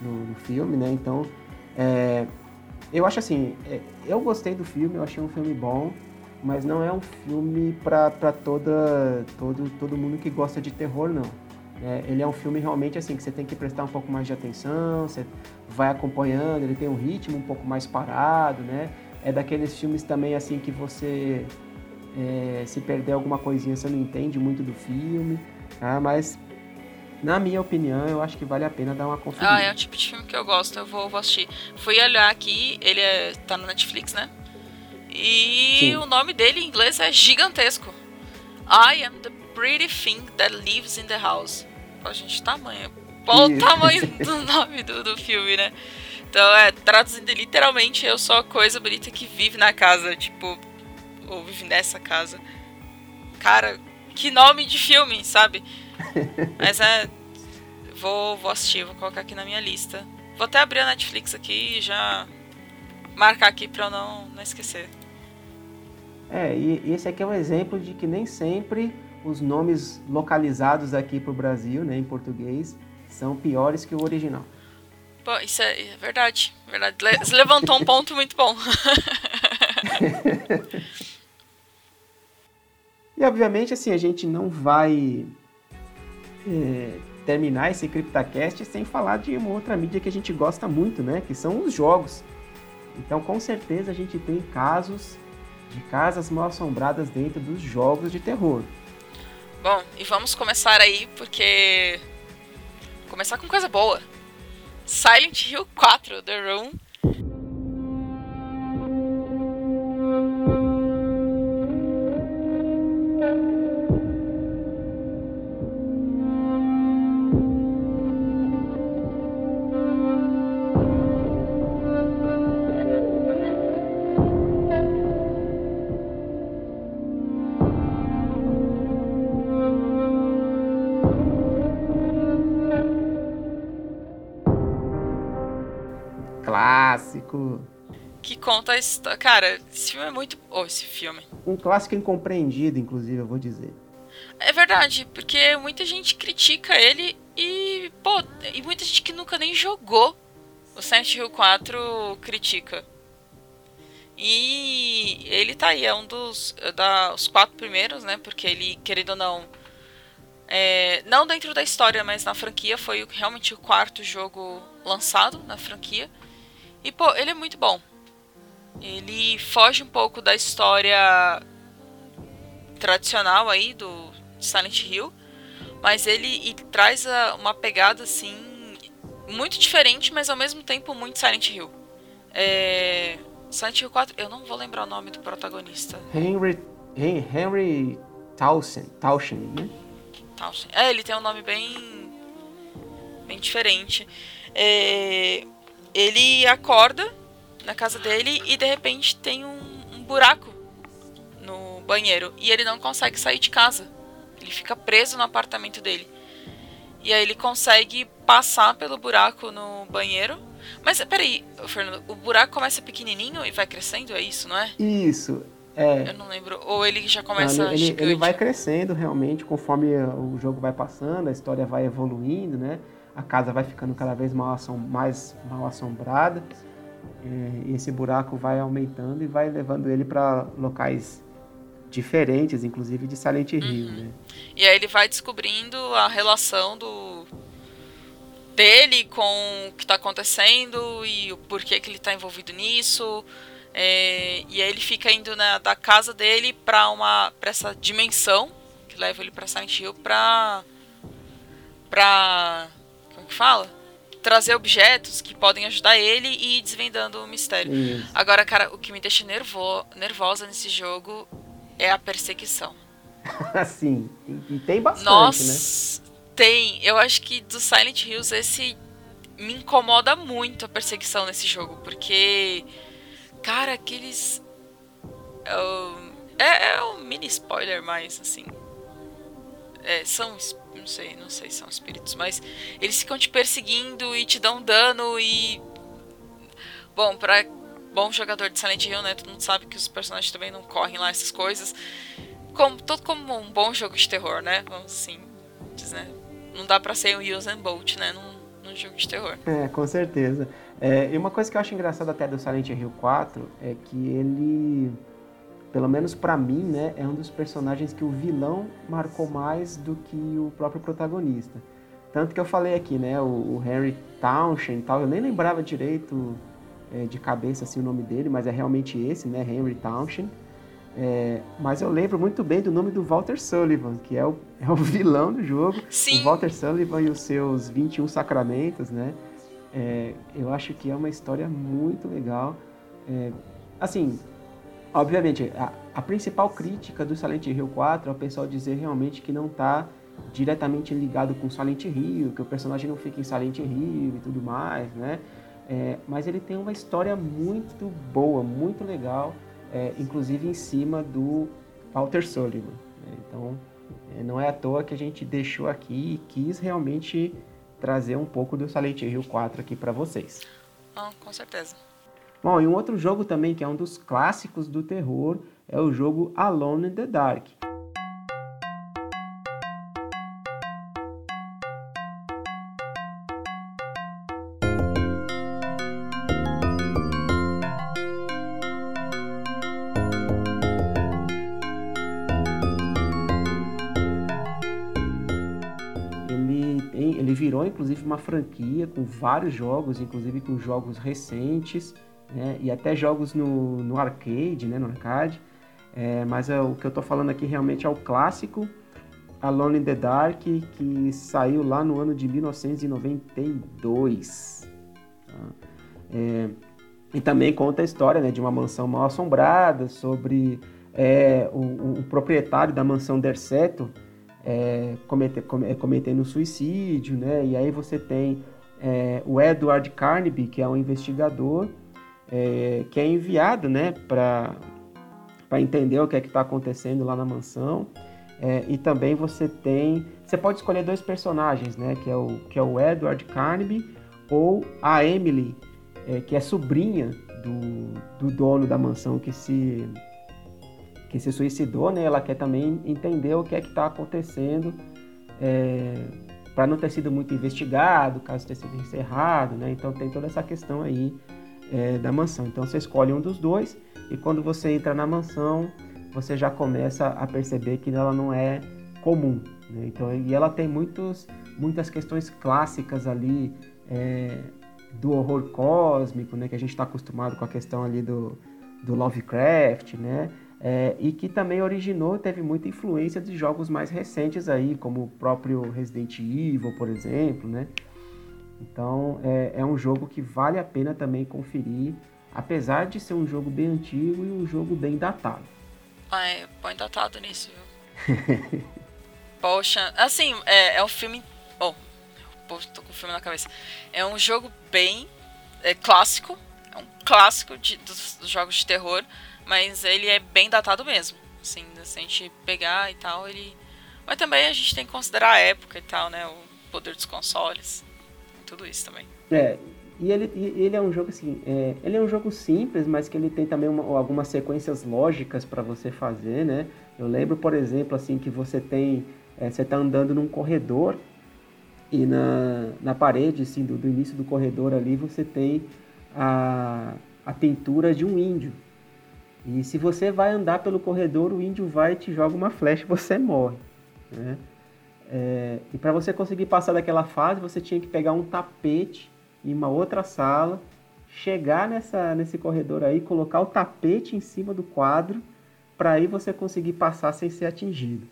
no, no filme, né? Então, é, eu acho assim, é, eu gostei do filme, eu achei um filme bom, mas não é um filme para toda todo, todo mundo que gosta de terror, não. É, ele é um filme realmente assim que você tem que prestar um pouco mais de atenção, você vai acompanhando, ele tem um ritmo um pouco mais parado, né? É daqueles filmes também assim que você é, se perder alguma coisinha você não entende muito do filme, tá? Mas na minha opinião eu acho que vale a pena dar uma conferida. Ah, é o tipo de filme que eu gosto, eu vou, vou assistir. Fui olhar aqui, ele é, tá no Netflix, né? E Sim. o nome dele em inglês é gigantesco. I am the pretty thing that lives in the house. Ó, gente, tamanho. Qual o tamanho *laughs* do nome do, do filme, né? Então, é, traduzindo literalmente, eu sou a coisa bonita que vive na casa, tipo, ou vive nessa casa. Cara, que nome de filme, sabe? Mas é. Vou, vou assistir, vou colocar aqui na minha lista. Vou até abrir a Netflix aqui e já marcar aqui pra eu não, não esquecer. É, e esse aqui é um exemplo de que nem sempre os nomes localizados aqui para o Brasil, né, em português, são piores que o original. Pô, isso é, é verdade, verdade. Você levantou um ponto muito bom. *laughs* e obviamente, assim, a gente não vai é, terminar esse CryptaCast sem falar de uma outra mídia que a gente gosta muito, né? Que são os jogos. Então, com certeza, a gente tem casos de casas mal assombradas dentro dos jogos de terror. Bom, e vamos começar aí porque. Começar com coisa boa. Silent Hill 4 The Room clássico. Que conta a história. Cara, esse filme é muito. Oh, esse filme. Um clássico incompreendido, inclusive, eu vou dizer. É verdade, porque muita gente critica ele e. Pô, e muita gente que nunca nem jogou o Silent Hill 4 critica. E ele tá aí, é um dos da, os quatro primeiros, né? Porque ele, querido ou não, é, não dentro da história, mas na franquia, foi realmente o quarto jogo lançado na franquia. E, pô, ele é muito bom. Ele foge um pouco da história tradicional aí do Silent Hill, mas ele, traz uma pegada assim muito diferente, mas ao mesmo tempo muito Silent Hill. É, Silent Hill 4, eu não vou lembrar o nome do protagonista. Henry Henry Towson, Towson, né? Towson. É, ele tem um nome bem bem diferente. É, ele acorda na casa dele e de repente tem um, um, buraco no banheiro e ele não consegue sair de casa. Ele fica preso no apartamento dele. E aí ele consegue passar pelo buraco no banheiro Mas peraí, Fernando, o buraco começa pequenininho e vai crescendo, é isso, não é? Isso. É. Eu não lembro. Ou ele já começa Não, ele, gigante? ele vai crescendo realmente conforme o jogo vai passando, a história vai evoluindo, né? A casa vai ficando cada vez mal mais mal assombrada. é, E esse buraco vai aumentando e vai levando ele para locais diferentes, inclusive de Silent Hill, Uhum. né? E aí ele vai descobrindo a relação do dele com o que tá acontecendo e o porquê que ele tá envolvido nisso. É, e aí ele fica indo na, da casa dele pra uma pra essa dimensão que leva ele pra Silent Hill pra como que fala? Trazer objetos que podem ajudar ele e ir desvendando o mistério. Isso. Agora, cara, o que me deixa nervo nervosa nesse jogo é a perseguição. *laughs* Assim, e, e tem bastante, né? Nossa, tem. Eu acho que do Silent Hills esse me incomoda muito a perseguição nesse jogo, porque, cara, aqueles. ahn, É, é um mini spoiler, mas assim. É, são. Não sei, não sei se são espíritos, mas eles ficam te perseguindo e te dão dano e. Bom, pra bom jogador de Silent Hill, né? Todo mundo sabe que os personagens também não correm lá essas coisas. Como, todo como um bom jogo de terror, né? Vamos assim dizer. né? Não dá pra ser um Use and Bolt, né? Num, num jogo de terror. É, com certeza. É, e uma coisa que eu acho engraçada até do Silent Hill 4 é que ele, pelo menos pra mim, né, é um dos personagens que o vilão marcou mais do que o próprio protagonista. Tanto que eu falei aqui, né, o, o Henry Townshend e tal, eu nem lembrava direito é, de cabeça assim o nome dele, mas é realmente esse, né, Henry Townshend. É, mas eu lembro muito bem do nome do Walter Sullivan, que é o, *laughs* é o vilão do jogo. Sim. O Walter Sullivan e os seus 21 sacramentos, né? É, eu acho que é uma história muito legal. É, assim, obviamente, a, a principal crítica do Silent Hill 4 é o pessoal dizer realmente que não está diretamente ligado com Silent Hill, que o personagem não fica em Silent Hill e tudo mais, né? É, mas ele tem uma história muito boa, muito legal, é, inclusive em cima do Walter Sullivan. né? Então, é, não é à toa que a gente deixou aqui e quis realmente trazer um pouco do Silent Hill 4 aqui para vocês. Ah, com certeza. Bom, e um outro jogo também que é um dos clássicos do terror é o jogo Alone in the Dark. Ele, virou inclusive uma franquia com vários jogos, inclusive com jogos recentes, né? E até jogos no, no arcade, né? No arcade. É, mas é, o que eu tô falando aqui realmente é o clássico Alone in the Dark, que saiu lá no ano de 1992. tá? É, e também conta a história né, de uma mansão mal assombrada, sobre é, o, o- proprietário da mansão Derceto é, comete- come- cometendo suicídio, né? E aí você tem é, o Edward Carnaby, que é um investigador, é, que é enviado, né, para entender o que é que está acontecendo lá na mansão. É, e também você tem, você pode escolher dois personagens, né, que é o que é o Edward Carnaby ou a Emily, é, que é sobrinha do, do dono da mansão que se que se suicidou, né? Ela quer também entender o que é que está acontecendo para não ter sido muito investigado, caso tenha sido encerrado, né? Então tem toda essa questão aí é, da mansão. Então você escolhe um dos dois e quando você entra na mansão você já começa a perceber que ela não é comum. Né? Então e ela tem muitos, muitas questões clássicas ali é, do horror cósmico, né? Que a gente está acostumado com a questão ali do, do Lovecraft, né? É, e que também originou, teve muita influência de jogos mais recentes aí, como o próprio Resident Evil, por exemplo, né? Então é, é um jogo que vale a pena também conferir, apesar de ser um jogo bem antigo e um jogo bem datado. Ah, é, põe datado nisso, viu? *laughs* Poxa, assim, é, é um filme. Bom, pô, tô com o filme na cabeça. É um jogo bem é, clássico. É um clássico de, dos, dos jogos de terror. Mas ele é bem datado mesmo. Assim, se a gente pegar e tal, ele. Mas também a gente tem que considerar a época e tal, né? O poder dos consoles. Tudo isso também. É, E ele, e ele é um jogo assim, é, ele é um jogo simples, mas que ele tem também uma, algumas sequências lógicas para você fazer, né? Eu lembro, por exemplo, assim que você tem, é, você está andando num corredor e na, na parede, assim, do, do início do corredor ali, você tem a, a pintura de um índio. E se você vai andar pelo corredor, o índio vai e te joga uma flecha e você morre. Né? É, e para você conseguir passar daquela fase, você tinha que pegar um tapete em uma outra sala, chegar nessa, nesse corredor aí, colocar o tapete em cima do quadro, para aí você conseguir passar sem ser atingido.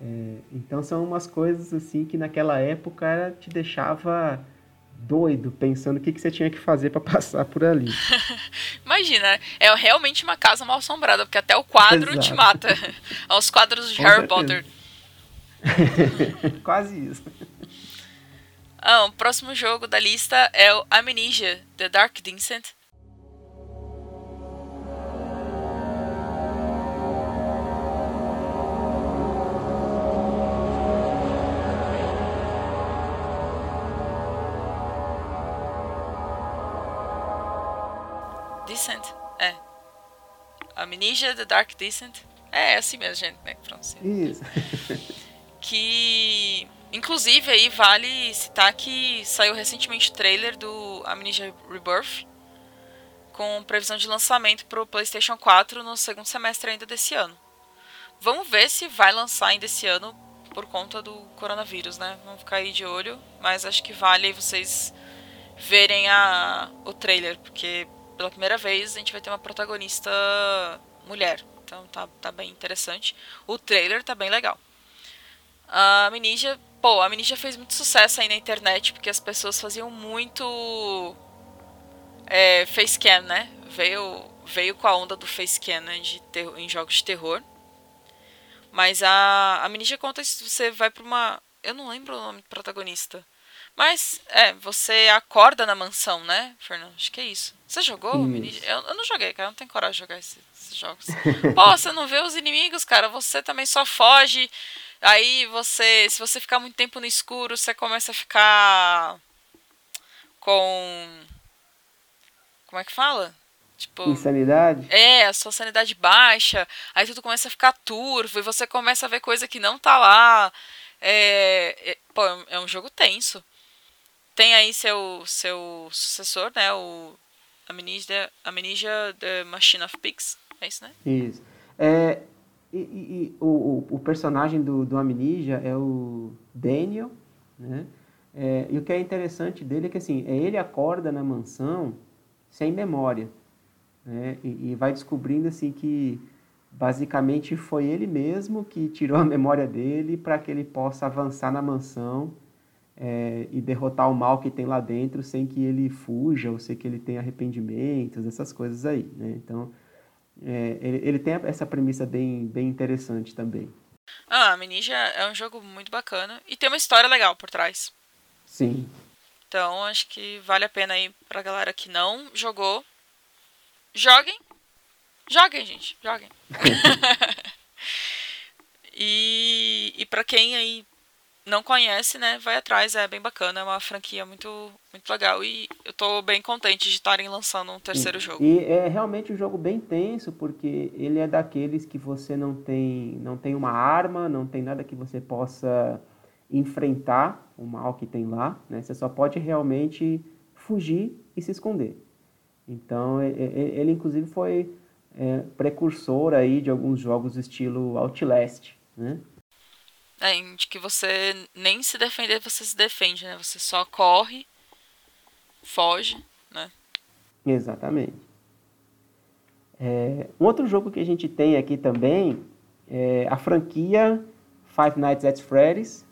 É, então são umas coisas assim que naquela época te deixava doido pensando o que, que você tinha que fazer para *laughs* passar por ali. *laughs* Imagina, é realmente uma casa mal assombrada, porque até o quadro Exato. te mata. *laughs* Os quadros de Com Harry certeza. Potter. *laughs* Quase isso. Ah, o próximo jogo da lista é o Amnesia, The Dark Descent. Descent, é. Amnesia, The Dark Descent. É, é assim mesmo, gente, né? que pronuncia Isso. *laughs* que inclusive aí vale citar que saiu recentemente o trailer do Amnesia Rebirth com previsão de lançamento para o PlayStation 4 no segundo semestre ainda desse ano. Vamos ver se vai lançar ainda esse ano por conta do coronavírus, né? Vamos ficar aí de olho, mas acho que vale aí vocês verem a, o trailer, porque pela primeira vez a gente vai ter uma protagonista mulher. Então tá, tá bem interessante. O trailer tá bem legal. A Amnesia, pô, a Amnesia fez muito sucesso aí na internet, porque as pessoas faziam muito é, facecam, né? Veio, veio com a onda do facecam né, de em jogos de terror. Mas a, a conta se você vai pra uma... Eu não lembro o nome do protagonista. Mas, é, você acorda na mansão, né, Fernando? Acho que é isso. Você jogou Isso. Eu, eu não joguei, cara. Eu não tenho coragem de jogar esse- esses jogos. *laughs* Pô, você não vê os inimigos, cara. Você também só foge. Aí você, se você ficar muito tempo no escuro, você começa a ficar com como é que fala? Tipo, Insanidade? é, a sua sanidade baixa, aí tudo começa a ficar turvo e você começa a ver coisa que não tá lá. É, é, pô, é um jogo tenso. Tem aí seu seu sucessor, né, o Amnesia, Amnesia The Machine of Pigs. É isso, né? Isso. É, e e- o, o, o personagem do, do Amnesia é o Daniel, né? É, e o que é interessante dele é que assim, é, ele acorda na mansão sem memória, né? E, e vai descobrindo assim que basicamente foi ele mesmo que tirou a memória dele para que ele possa avançar na mansão é, e derrotar o mal que tem lá dentro sem que ele fuja ou sem que ele tenha arrependimentos, essas coisas aí, né? Então é, ele, ele tem essa premissa bem, bem interessante também. Ah, Amnesia é um jogo muito bacana e tem uma história legal por trás. Sim. Então acho que vale a pena aí pra galera que não jogou. Joguem. Joguem, gente. Joguem. *laughs* *laughs* e, e pra quem aí não conhece, né, vai atrás, é bem bacana, é uma franquia muito, muito legal. E eu tô bem contente de estarem lançando um terceiro jogo. E é realmente um jogo bem tenso, porque ele é daqueles que você não tem, não tem uma arma, não tem nada que você possa enfrentar o mal que tem lá, né? Você só pode realmente fugir e se esconder. Então, ele inclusive foi é, precursor aí de alguns jogos do estilo Outlast, né? É, de que você nem se defender, você se defende, né? Você só corre, foge, né? Exatamente. É, um outro jogo que a gente tem aqui também é a franquia Five Nights at Freddy's.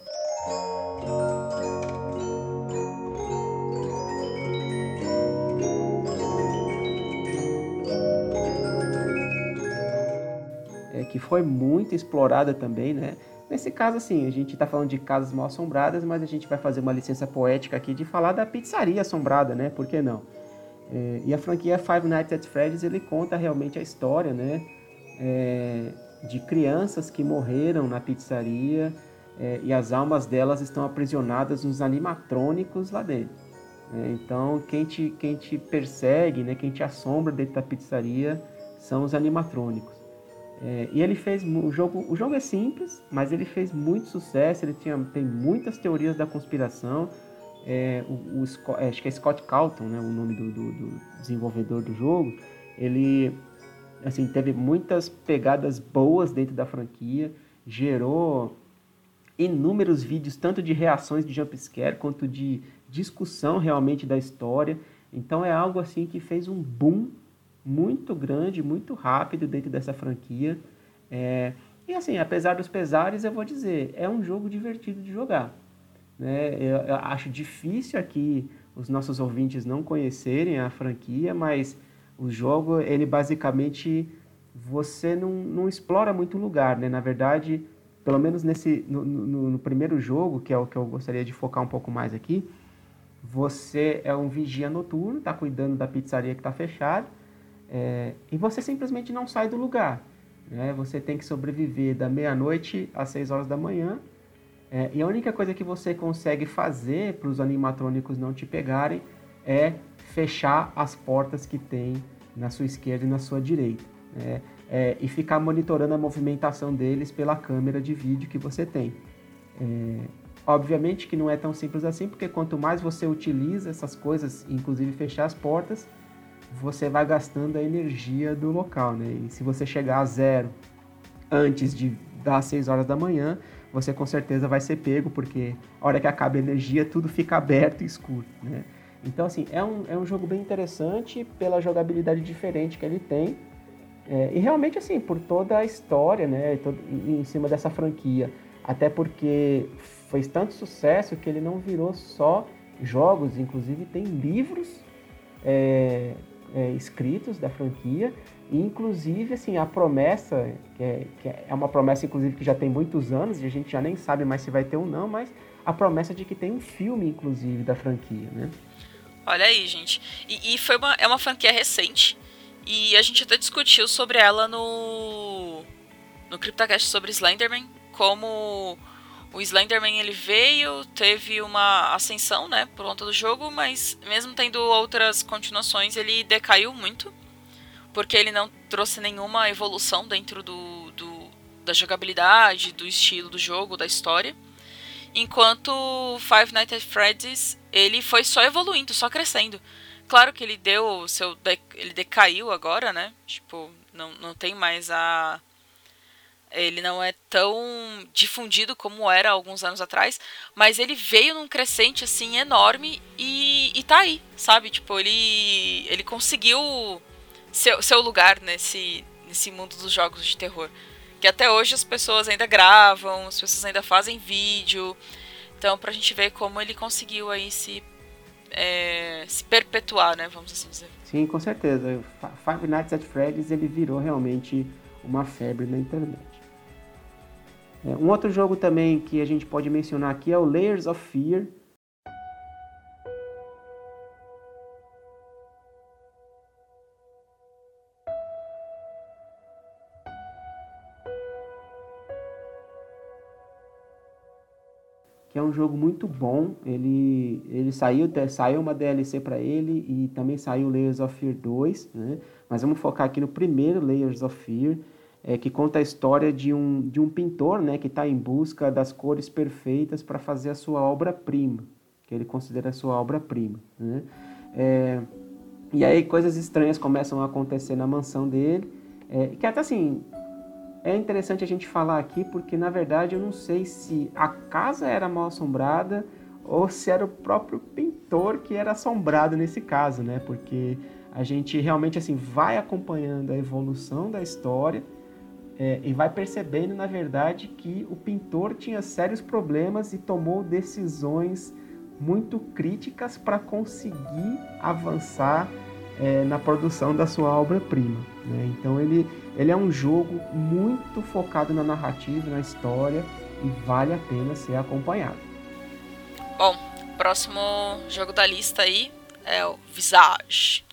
É, que foi muito explorada também, né? Nesse caso, assim, a gente está falando de casas mal assombradas, mas a gente vai fazer uma licença poética aqui de falar da pizzaria assombrada, né? Por que não? É, e a franquia Five Nights at Freddy's ele conta realmente a história, né, é, de crianças que morreram na pizzaria é, e as almas delas estão aprisionadas nos animatrônicos lá dentro. Né? Então, quem te, quem te persegue, né, quem te assombra dentro da pizzaria são os animatrônicos. É, e ele fez o jogo, o jogo é simples, mas ele fez muito sucesso. Ele tinha, tem muitas teorias da conspiração. É, o, o, é, acho que é Scott Calton, né, o nome do, do, do, desenvolvedor do jogo. Ele assim teve muitas pegadas boas dentro da franquia, gerou inúmeros vídeos tanto de reações de jumpscare quanto de discussão realmente da história. Então é algo assim que fez um boom muito grande, muito rápido dentro dessa franquia. É, e assim, apesar dos pesares, eu vou dizer, é um jogo divertido de jogar. Né? Eu, eu acho difícil aqui os nossos ouvintes não conhecerem a franquia, mas o jogo, ele basicamente, você não, não explora muito lugar, né? Na verdade, pelo menos nesse, no, no, no primeiro jogo, que é o que eu gostaria de focar um pouco mais aqui, você é um vigia noturno, está cuidando da pizzaria que está fechada, é, e você simplesmente não sai do lugar. Né? Você tem que sobreviver da meia-noite às 6 horas da manhã. É, e a única coisa que você consegue fazer para os animatrônicos não te pegarem é fechar as portas que tem na sua esquerda e na sua direita. Né? É, e ficar monitorando a movimentação deles pela câmera de vídeo que você tem. É, obviamente que não é tão simples assim, porque quanto mais você utiliza essas coisas, inclusive fechar as portas, você vai gastando a energia do local, né? E se você chegar a zero antes de das 6 horas da manhã, você com certeza vai ser pego, porque a hora que acaba a energia, tudo fica aberto e escuro, né? Então, assim, é um, é um jogo bem interessante pela jogabilidade diferente que ele tem. É, e realmente, assim, por toda a história, né, todo, em cima dessa franquia. Até porque fez tanto sucesso que ele não virou só jogos, inclusive tem livros é, é, escritos da franquia, e inclusive assim, a promessa, que é, que é uma promessa inclusive que já tem muitos anos, e a gente já nem sabe mais se vai ter ou não, mas a promessa de que tem um filme, inclusive, da franquia, né? Olha aí, gente. E, e foi uma, é uma franquia recente, e a gente até discutiu sobre ela no, no CryptoCast sobre Slenderman, como o Slenderman ele veio, teve uma ascensão, né, por conta do jogo, mas mesmo tendo outras continuações, ele decaiu muito, porque ele não trouxe nenhuma evolução dentro do, do da jogabilidade, do estilo do jogo, da história. Enquanto Five Nights at Freddy's, ele foi só evoluindo, só crescendo. Claro que ele deu seu ele decaiu agora, né? Tipo, não, não tem mais a ele não é tão difundido como era alguns anos atrás, mas ele veio num crescente assim enorme e, e tá aí, sabe? Tipo, ele ele conseguiu seu, seu lugar nesse nesse mundo dos jogos de terror. Que até hoje as pessoas ainda gravam, as pessoas ainda fazem vídeo. Então, pra gente ver como ele conseguiu aí se, é, se perpetuar, né? Vamos assim dizer. Sim, com certeza. Five Nights at Freddy's ele virou realmente uma febre na internet. É, um outro jogo também que a gente pode mencionar aqui é o Layers of Fear. que é um jogo muito bom. Ele, ele saiu, saiu uma DLC para ele e também saiu Layers of Fear 2, né? Mas vamos focar aqui no primeiro Layers of Fear, é, que conta a história de um, de um pintor né, que está em busca das cores perfeitas para fazer a sua obra-prima, que ele considera a sua obra-prima. Né? É, e aí coisas estranhas começam a acontecer na mansão dele, é, que até assim, é interessante a gente falar aqui porque na verdade eu não sei se a casa era mal assombrada ou se era o próprio pintor que era assombrado nesse caso, né? Porque a gente realmente assim vai acompanhando a evolução da história é, e vai percebendo, na verdade, que o pintor tinha sérios problemas e tomou decisões muito críticas para conseguir avançar é, na produção da sua obra-prima. Né? Então ele, ele é um jogo muito focado na narrativa, na história e vale a pena ser acompanhado. Bom, próximo jogo da lista aí é o Visage.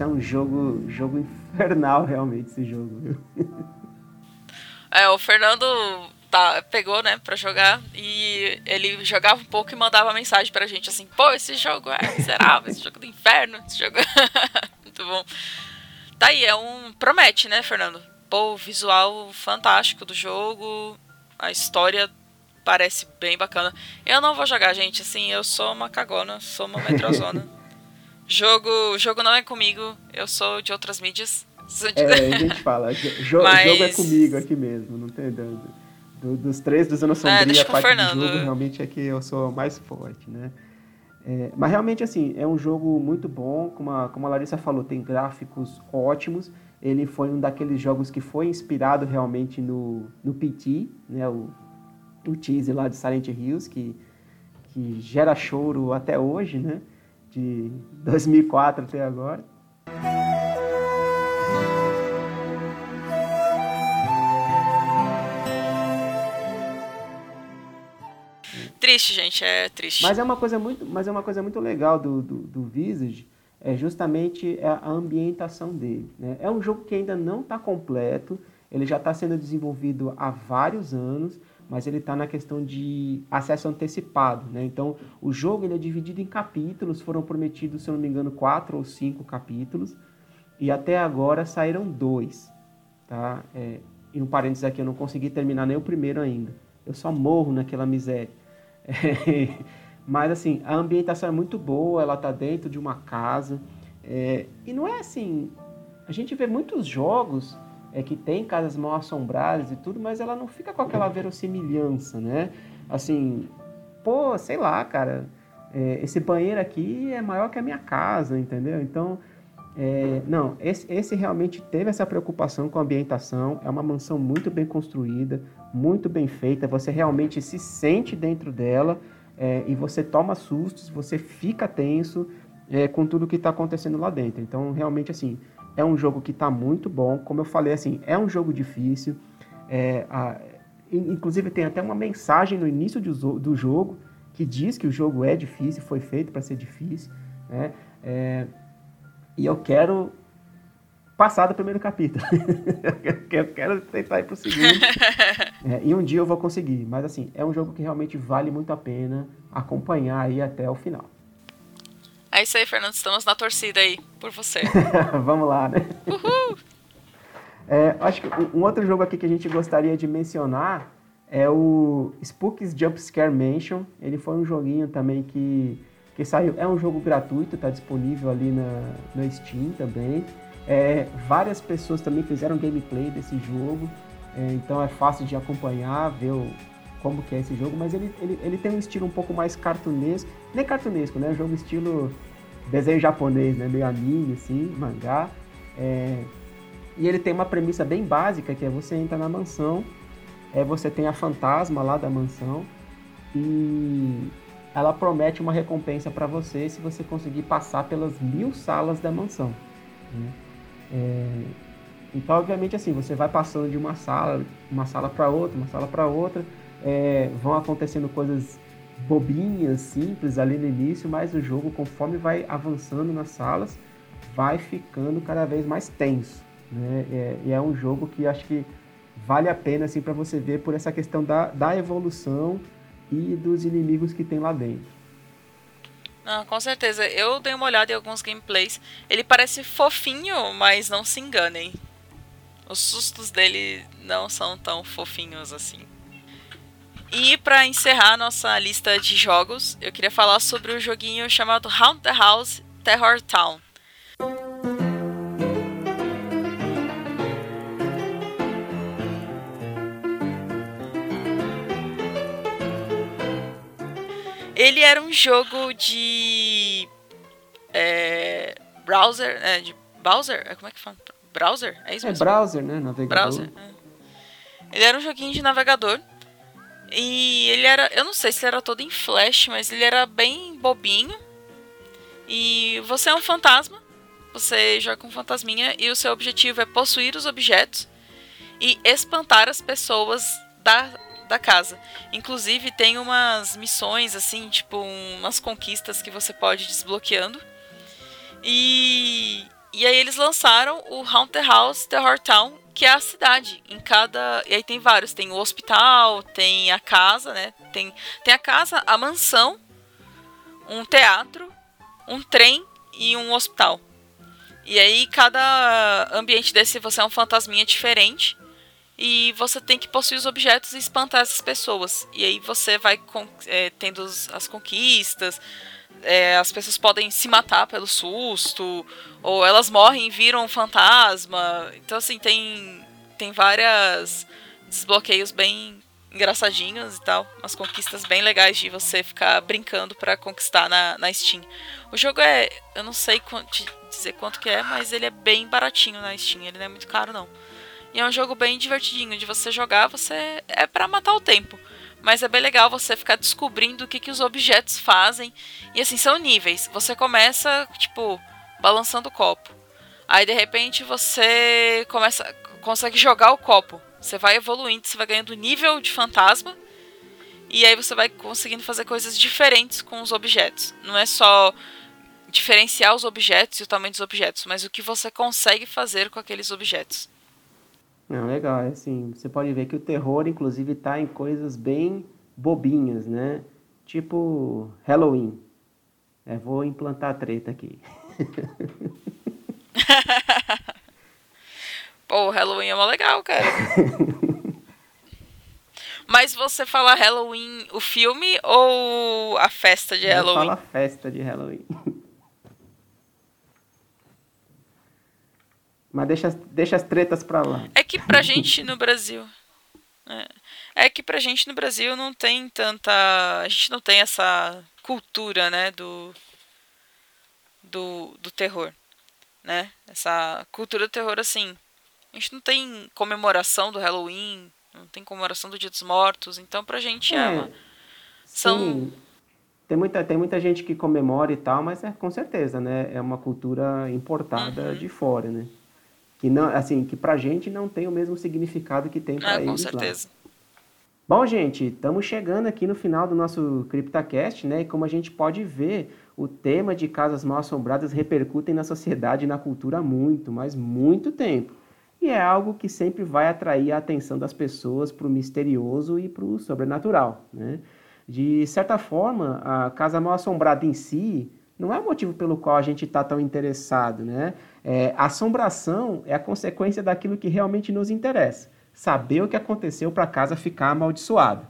Nossa, é um jogo, jogo infernal *laughs* realmente esse jogo, viu? É, o Fernando tá, pegou, né, pra jogar e ele jogava um pouco e mandava mensagem pra gente assim: pô, esse jogo é miserável, esse jogo do inferno, esse jogo. *laughs* Muito bom. Tá aí, é um. Promete, né, Fernando? Pô, visual fantástico do jogo, a história parece bem bacana. Eu não vou jogar, gente, assim, eu sou uma cagona, sou uma metrozona. *laughs* jogo, jogo não é comigo, eu sou de outras mídias. É, a gente fala, jo Mas... jogo é comigo aqui mesmo, não tem dando. Do, dos três do Zona Sombria, é, a parte do jogo realmente é que eu sou mais forte, né? É, mas realmente, assim, é um jogo muito bom, como a, como a Larissa falou, tem gráficos ótimos. Ele foi um daqueles jogos que foi inspirado realmente no, no PT, né? O, o tease lá de Silent Hills, que, que gera choro até hoje, né? De 2004 até agora. Triste, gente, é triste. Mas é uma coisa muito, mas é uma coisa muito legal do, do, do Visage, é justamente a ambientação dele. Né? É um jogo que ainda não está completo, ele já está sendo desenvolvido há vários anos, mas ele está na questão de acesso antecipado. Né? Então, o jogo ele é dividido em capítulos, foram prometidos, se eu não me engano, quatro ou cinco capítulos, e até agora saíram dois. Tá? É, e um parênteses aqui, eu não consegui terminar nem o primeiro ainda. Eu só morro naquela miséria. *laughs* mas assim, a ambientação é muito boa, ela está dentro de uma casa. É, e não é assim. A gente vê muitos jogos é, que tem casas mal assombradas e tudo, mas ela não fica com aquela verossimilhança, né? Assim, pô, sei lá, cara, é, esse banheiro aqui é maior que a minha casa, entendeu? Então, é, não, esse, esse, realmente teve essa preocupação com a ambientação. É uma mansão muito bem construída, muito bem feita. Você realmente se sente dentro dela é, e você toma sustos, você fica tenso é, com tudo que está acontecendo lá dentro. Então, realmente, assim, é um jogo que está muito bom. Como eu falei, assim, é um jogo difícil. É, a, inclusive, tem até uma mensagem no início do, do jogo que diz que o jogo é difícil, foi feito para ser difícil. Né? É, e eu quero passar do primeiro capítulo. *laughs* eu quero tentar ir pro segundo. *laughs* é, e um dia eu vou conseguir. Mas assim, é um jogo que realmente vale muito a pena acompanhar aí até o final. É isso aí, Fernando. Estamos na torcida aí por você. *laughs* Vamos lá, né? Uhul! É, acho que um outro jogo aqui que a gente gostaria de mencionar é o Spooks Jump Scare Mansion. Ele foi um joguinho também que que saiu. É um jogo gratuito, está disponível ali na, na Steam também. É, várias pessoas também fizeram gameplay desse jogo, é, então é fácil de acompanhar, ver o, como que é esse jogo, mas ele, ele, ele tem um estilo um pouco mais cartunesco, nem cartunesco, né? Jogo estilo desenho japonês, né? Meio anime, assim, mangá. É, e ele tem uma premissa bem básica, que é você entra na mansão, é, você tem a fantasma lá da mansão, e ela promete uma recompensa para você se você conseguir passar pelas mil salas da mansão. Né? É... Então, obviamente, assim, você vai passando de uma sala, uma sala para outra, uma sala para outra, é... vão acontecendo coisas bobinhas, simples ali no início, mas o jogo, conforme vai avançando nas salas, vai ficando cada vez mais tenso. Né? É... e é um jogo que acho que vale a pena assim para você ver por essa questão da, da evolução e dos inimigos que tem lá dentro. Ah, com certeza. Eu dei uma olhada em alguns gameplays. Ele parece fofinho, mas não se enganem. Os sustos dele não são tão fofinhos assim. E para encerrar nossa lista de jogos, eu queria falar sobre o um joguinho chamado Haunt the House Terror Town. Ele era um jogo de é, browser, é, de browser, é, como é que fala? Browser? É isso é mesmo? É browser, né? Navegador. Browser. É. Ele era um joguinho de navegador. E ele era, eu não sei se era todo em flash, mas ele era bem bobinho. E você é um fantasma. Você joga com um fantasminha e o seu objetivo é possuir os objetos e espantar as pessoas da da casa. Inclusive tem umas missões assim, tipo umas conquistas que você pode ir desbloqueando. E E aí eles lançaram o Haunted House Terror Town, que é a cidade. Em cada. E aí tem vários. Tem o hospital, tem a casa, né? Tem, tem a casa, a mansão, um teatro, um trem e um hospital. E aí cada ambiente desse você é um fantasminha diferente. E você tem que possuir os objetos e espantar essas pessoas. E aí você vai é, tendo as conquistas. É, as pessoas podem se matar pelo susto. Ou elas morrem e viram um fantasma. Então assim, tem, tem várias desbloqueios bem engraçadinhos e tal. Umas conquistas bem legais de você ficar brincando para conquistar na, na Steam. O jogo é. Eu não sei dizer quanto que é, mas ele é bem baratinho na Steam. Ele não é muito caro, não. E é um jogo bem divertidinho de você jogar, você é para matar o tempo. Mas é bem legal você ficar descobrindo o que, que os objetos fazem. E assim, são níveis. Você começa, tipo, balançando o copo. Aí de repente você começa. consegue jogar o copo. Você vai evoluindo, você vai ganhando nível de fantasma. E aí você vai conseguindo fazer coisas diferentes com os objetos. Não é só diferenciar os objetos e o tamanho dos objetos, mas o que você consegue fazer com aqueles objetos. Não, legal, é assim, você pode ver que o terror, inclusive, está em coisas bem bobinhas, né? Tipo Halloween. É, vou implantar a treta aqui. *laughs* Pô, Halloween é mó legal, cara. *laughs* Mas você fala Halloween o filme ou a festa de Halloween? Fala festa de Halloween. Mas deixa, deixa as tretas pra lá. É que pra gente no Brasil. É, é que pra gente no Brasil não tem tanta. A gente não tem essa cultura, né? Do. Do, do terror. Né? Essa cultura do terror assim. A gente não tem comemoração do Halloween, não tem comemoração do Dia dos Mortos, então pra gente é, é uma... São. Sim. Tem muita, tem muita gente que comemora e tal, mas é com certeza, né? É uma cultura importada uhum. de fora, né? Que não, assim, que pra gente não tem o mesmo significado que tem para ah, eles com certeza. Lá. Bom, gente, estamos chegando aqui no final do nosso CryptaCast, né? E como a gente pode ver, o tema de casas mal assombradas repercutem na sociedade e na cultura há muito, mas muito tempo. E é algo que sempre vai atrair a atenção das pessoas para o misterioso e para o sobrenatural, né? De certa forma, a casa mal assombrada em si não é o motivo pelo qual a gente está tão interessado, né? É, a assombração é a consequência daquilo que realmente nos interessa. Saber o que aconteceu para a casa ficar amaldiçoada.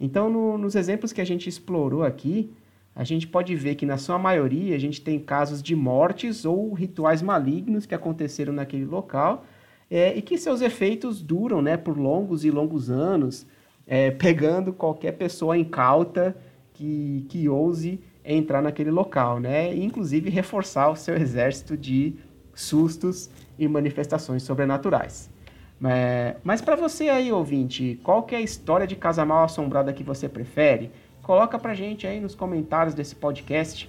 Então, no, nos exemplos que a gente explorou aqui, a gente pode ver que, na sua maioria, a gente tem casos de mortes ou rituais malignos que aconteceram naquele local é, e que seus efeitos duram né, por longos e longos anos, é, pegando qualquer pessoa incauta que, que ouse entrar naquele local, né? Inclusive reforçar o seu exército de sustos e manifestações sobrenaturais. É, mas para você aí, ouvinte, qual que é a história de casa mal assombrada que você prefere? Coloca pra gente aí nos comentários desse podcast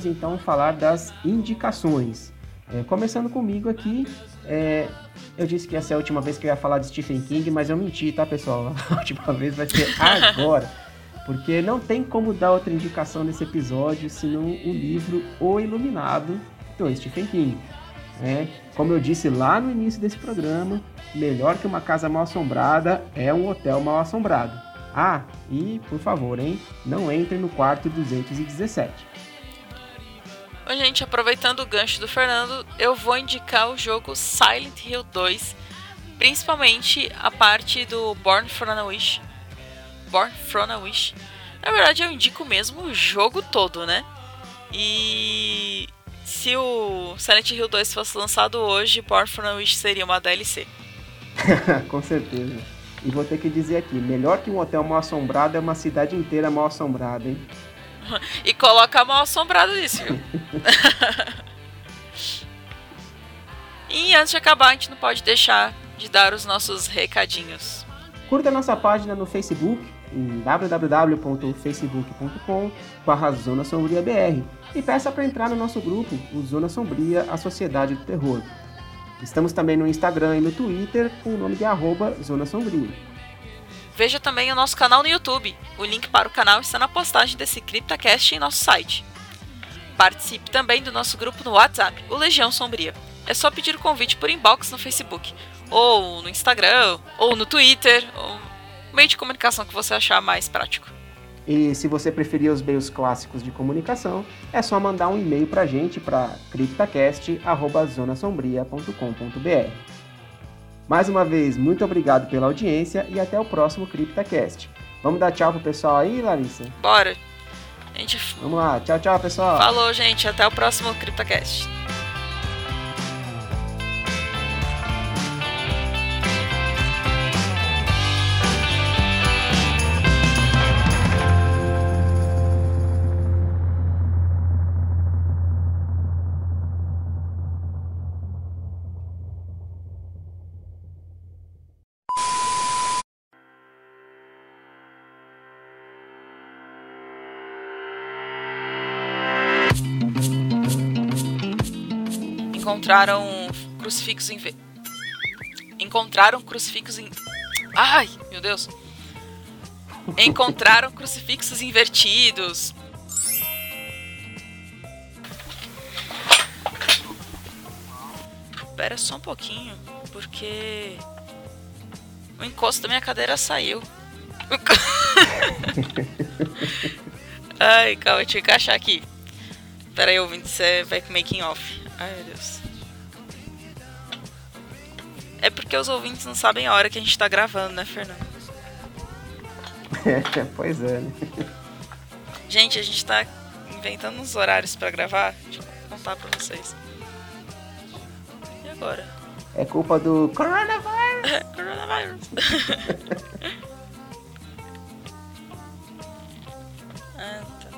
vamos então falar das indicações. É, começando comigo aqui, é, eu disse que essa é a última vez que eu ia falar de Stephen King, mas eu menti, tá, pessoal? *laughs* A última vez vai ser agora. Porque não tem como dar outra indicação nesse episódio senão o livro O Iluminado, do Stephen King. É, como eu disse lá no início desse programa, melhor que uma casa mal assombrada é um hotel mal assombrado. Ah, e por favor, hein, não entre no quarto 217. Bom, gente, aproveitando o gancho do Fernando, eu vou indicar o jogo Silent Hill 2, principalmente a parte do Born from a Wish. Born from a Wish. Na verdade, eu indico mesmo o jogo todo, né? E se o Silent Hill 2 fosse lançado hoje, Born from a Wish seria uma DLC. *laughs* Com certeza. E vou ter que dizer aqui, melhor que um hotel mal assombrado é uma cidade inteira mal assombrada, hein? *laughs* e coloca mal assombrado nisso, viu? *laughs* e antes de acabar, a gente não pode deixar de dar os nossos recadinhos. Curta nossa página no Facebook em www.facebook.com Zona Sombria BR e peça para entrar no nosso grupo, o Zona Sombria, a Sociedade do Terror. Estamos também no Instagram e no Twitter com o nome de arroba Zona Sombria. Veja também o nosso canal no YouTube. O link para o canal está na postagem desse CryptaCast em nosso site. Participe também do nosso grupo no WhatsApp, o Legião Sombria. É só pedir o convite por inbox no Facebook, ou no Instagram, ou no Twitter, ou meio de comunicação que você achar mais prático. E se você preferir os meios clássicos de comunicação, é só mandar um e-mail para a gente para criptacast.zonasombria.com.br. Mais uma vez, muito obrigado pela audiência e até o próximo CryptaCast. Vamos dar tchau pro pessoal aí, Larissa? Bora! A gente... Vamos lá, tchau, tchau, pessoal! Falou, gente, até o próximo CryptaCast. Encontraram crucifixos em encontraram crucifixos ai meu Deus encontraram crucifixos invertidos Espera só um pouquinho porque o encosto da minha cadeira saiu *laughs* ai calma deixa eu encaixar aqui Pera aí, ouvindo, você vai making off. Ai, meu Deus. É porque os ouvintes não sabem a hora que a gente tá gravando, né, Fernando? *laughs* pois é, né? Gente, a gente tá inventando uns horários para gravar. Deixa eu contar pra vocês. E agora? É culpa do coronavírus. *laughs* coronavírus. *laughs* ah, tá.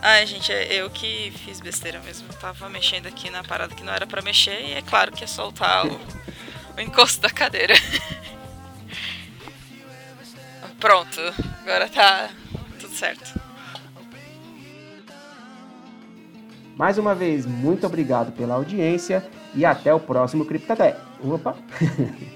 Ai, gente, é eu que fiz besteira mesmo. Eu tava mexendo aqui na parada que não era para mexer e é claro que é soltar o o encosto da cadeira. *laughs* Pronto, agora tá tudo certo. Mais uma vez, muito obrigado pela audiência e até o próximo CryptoTech. Opa! *laughs*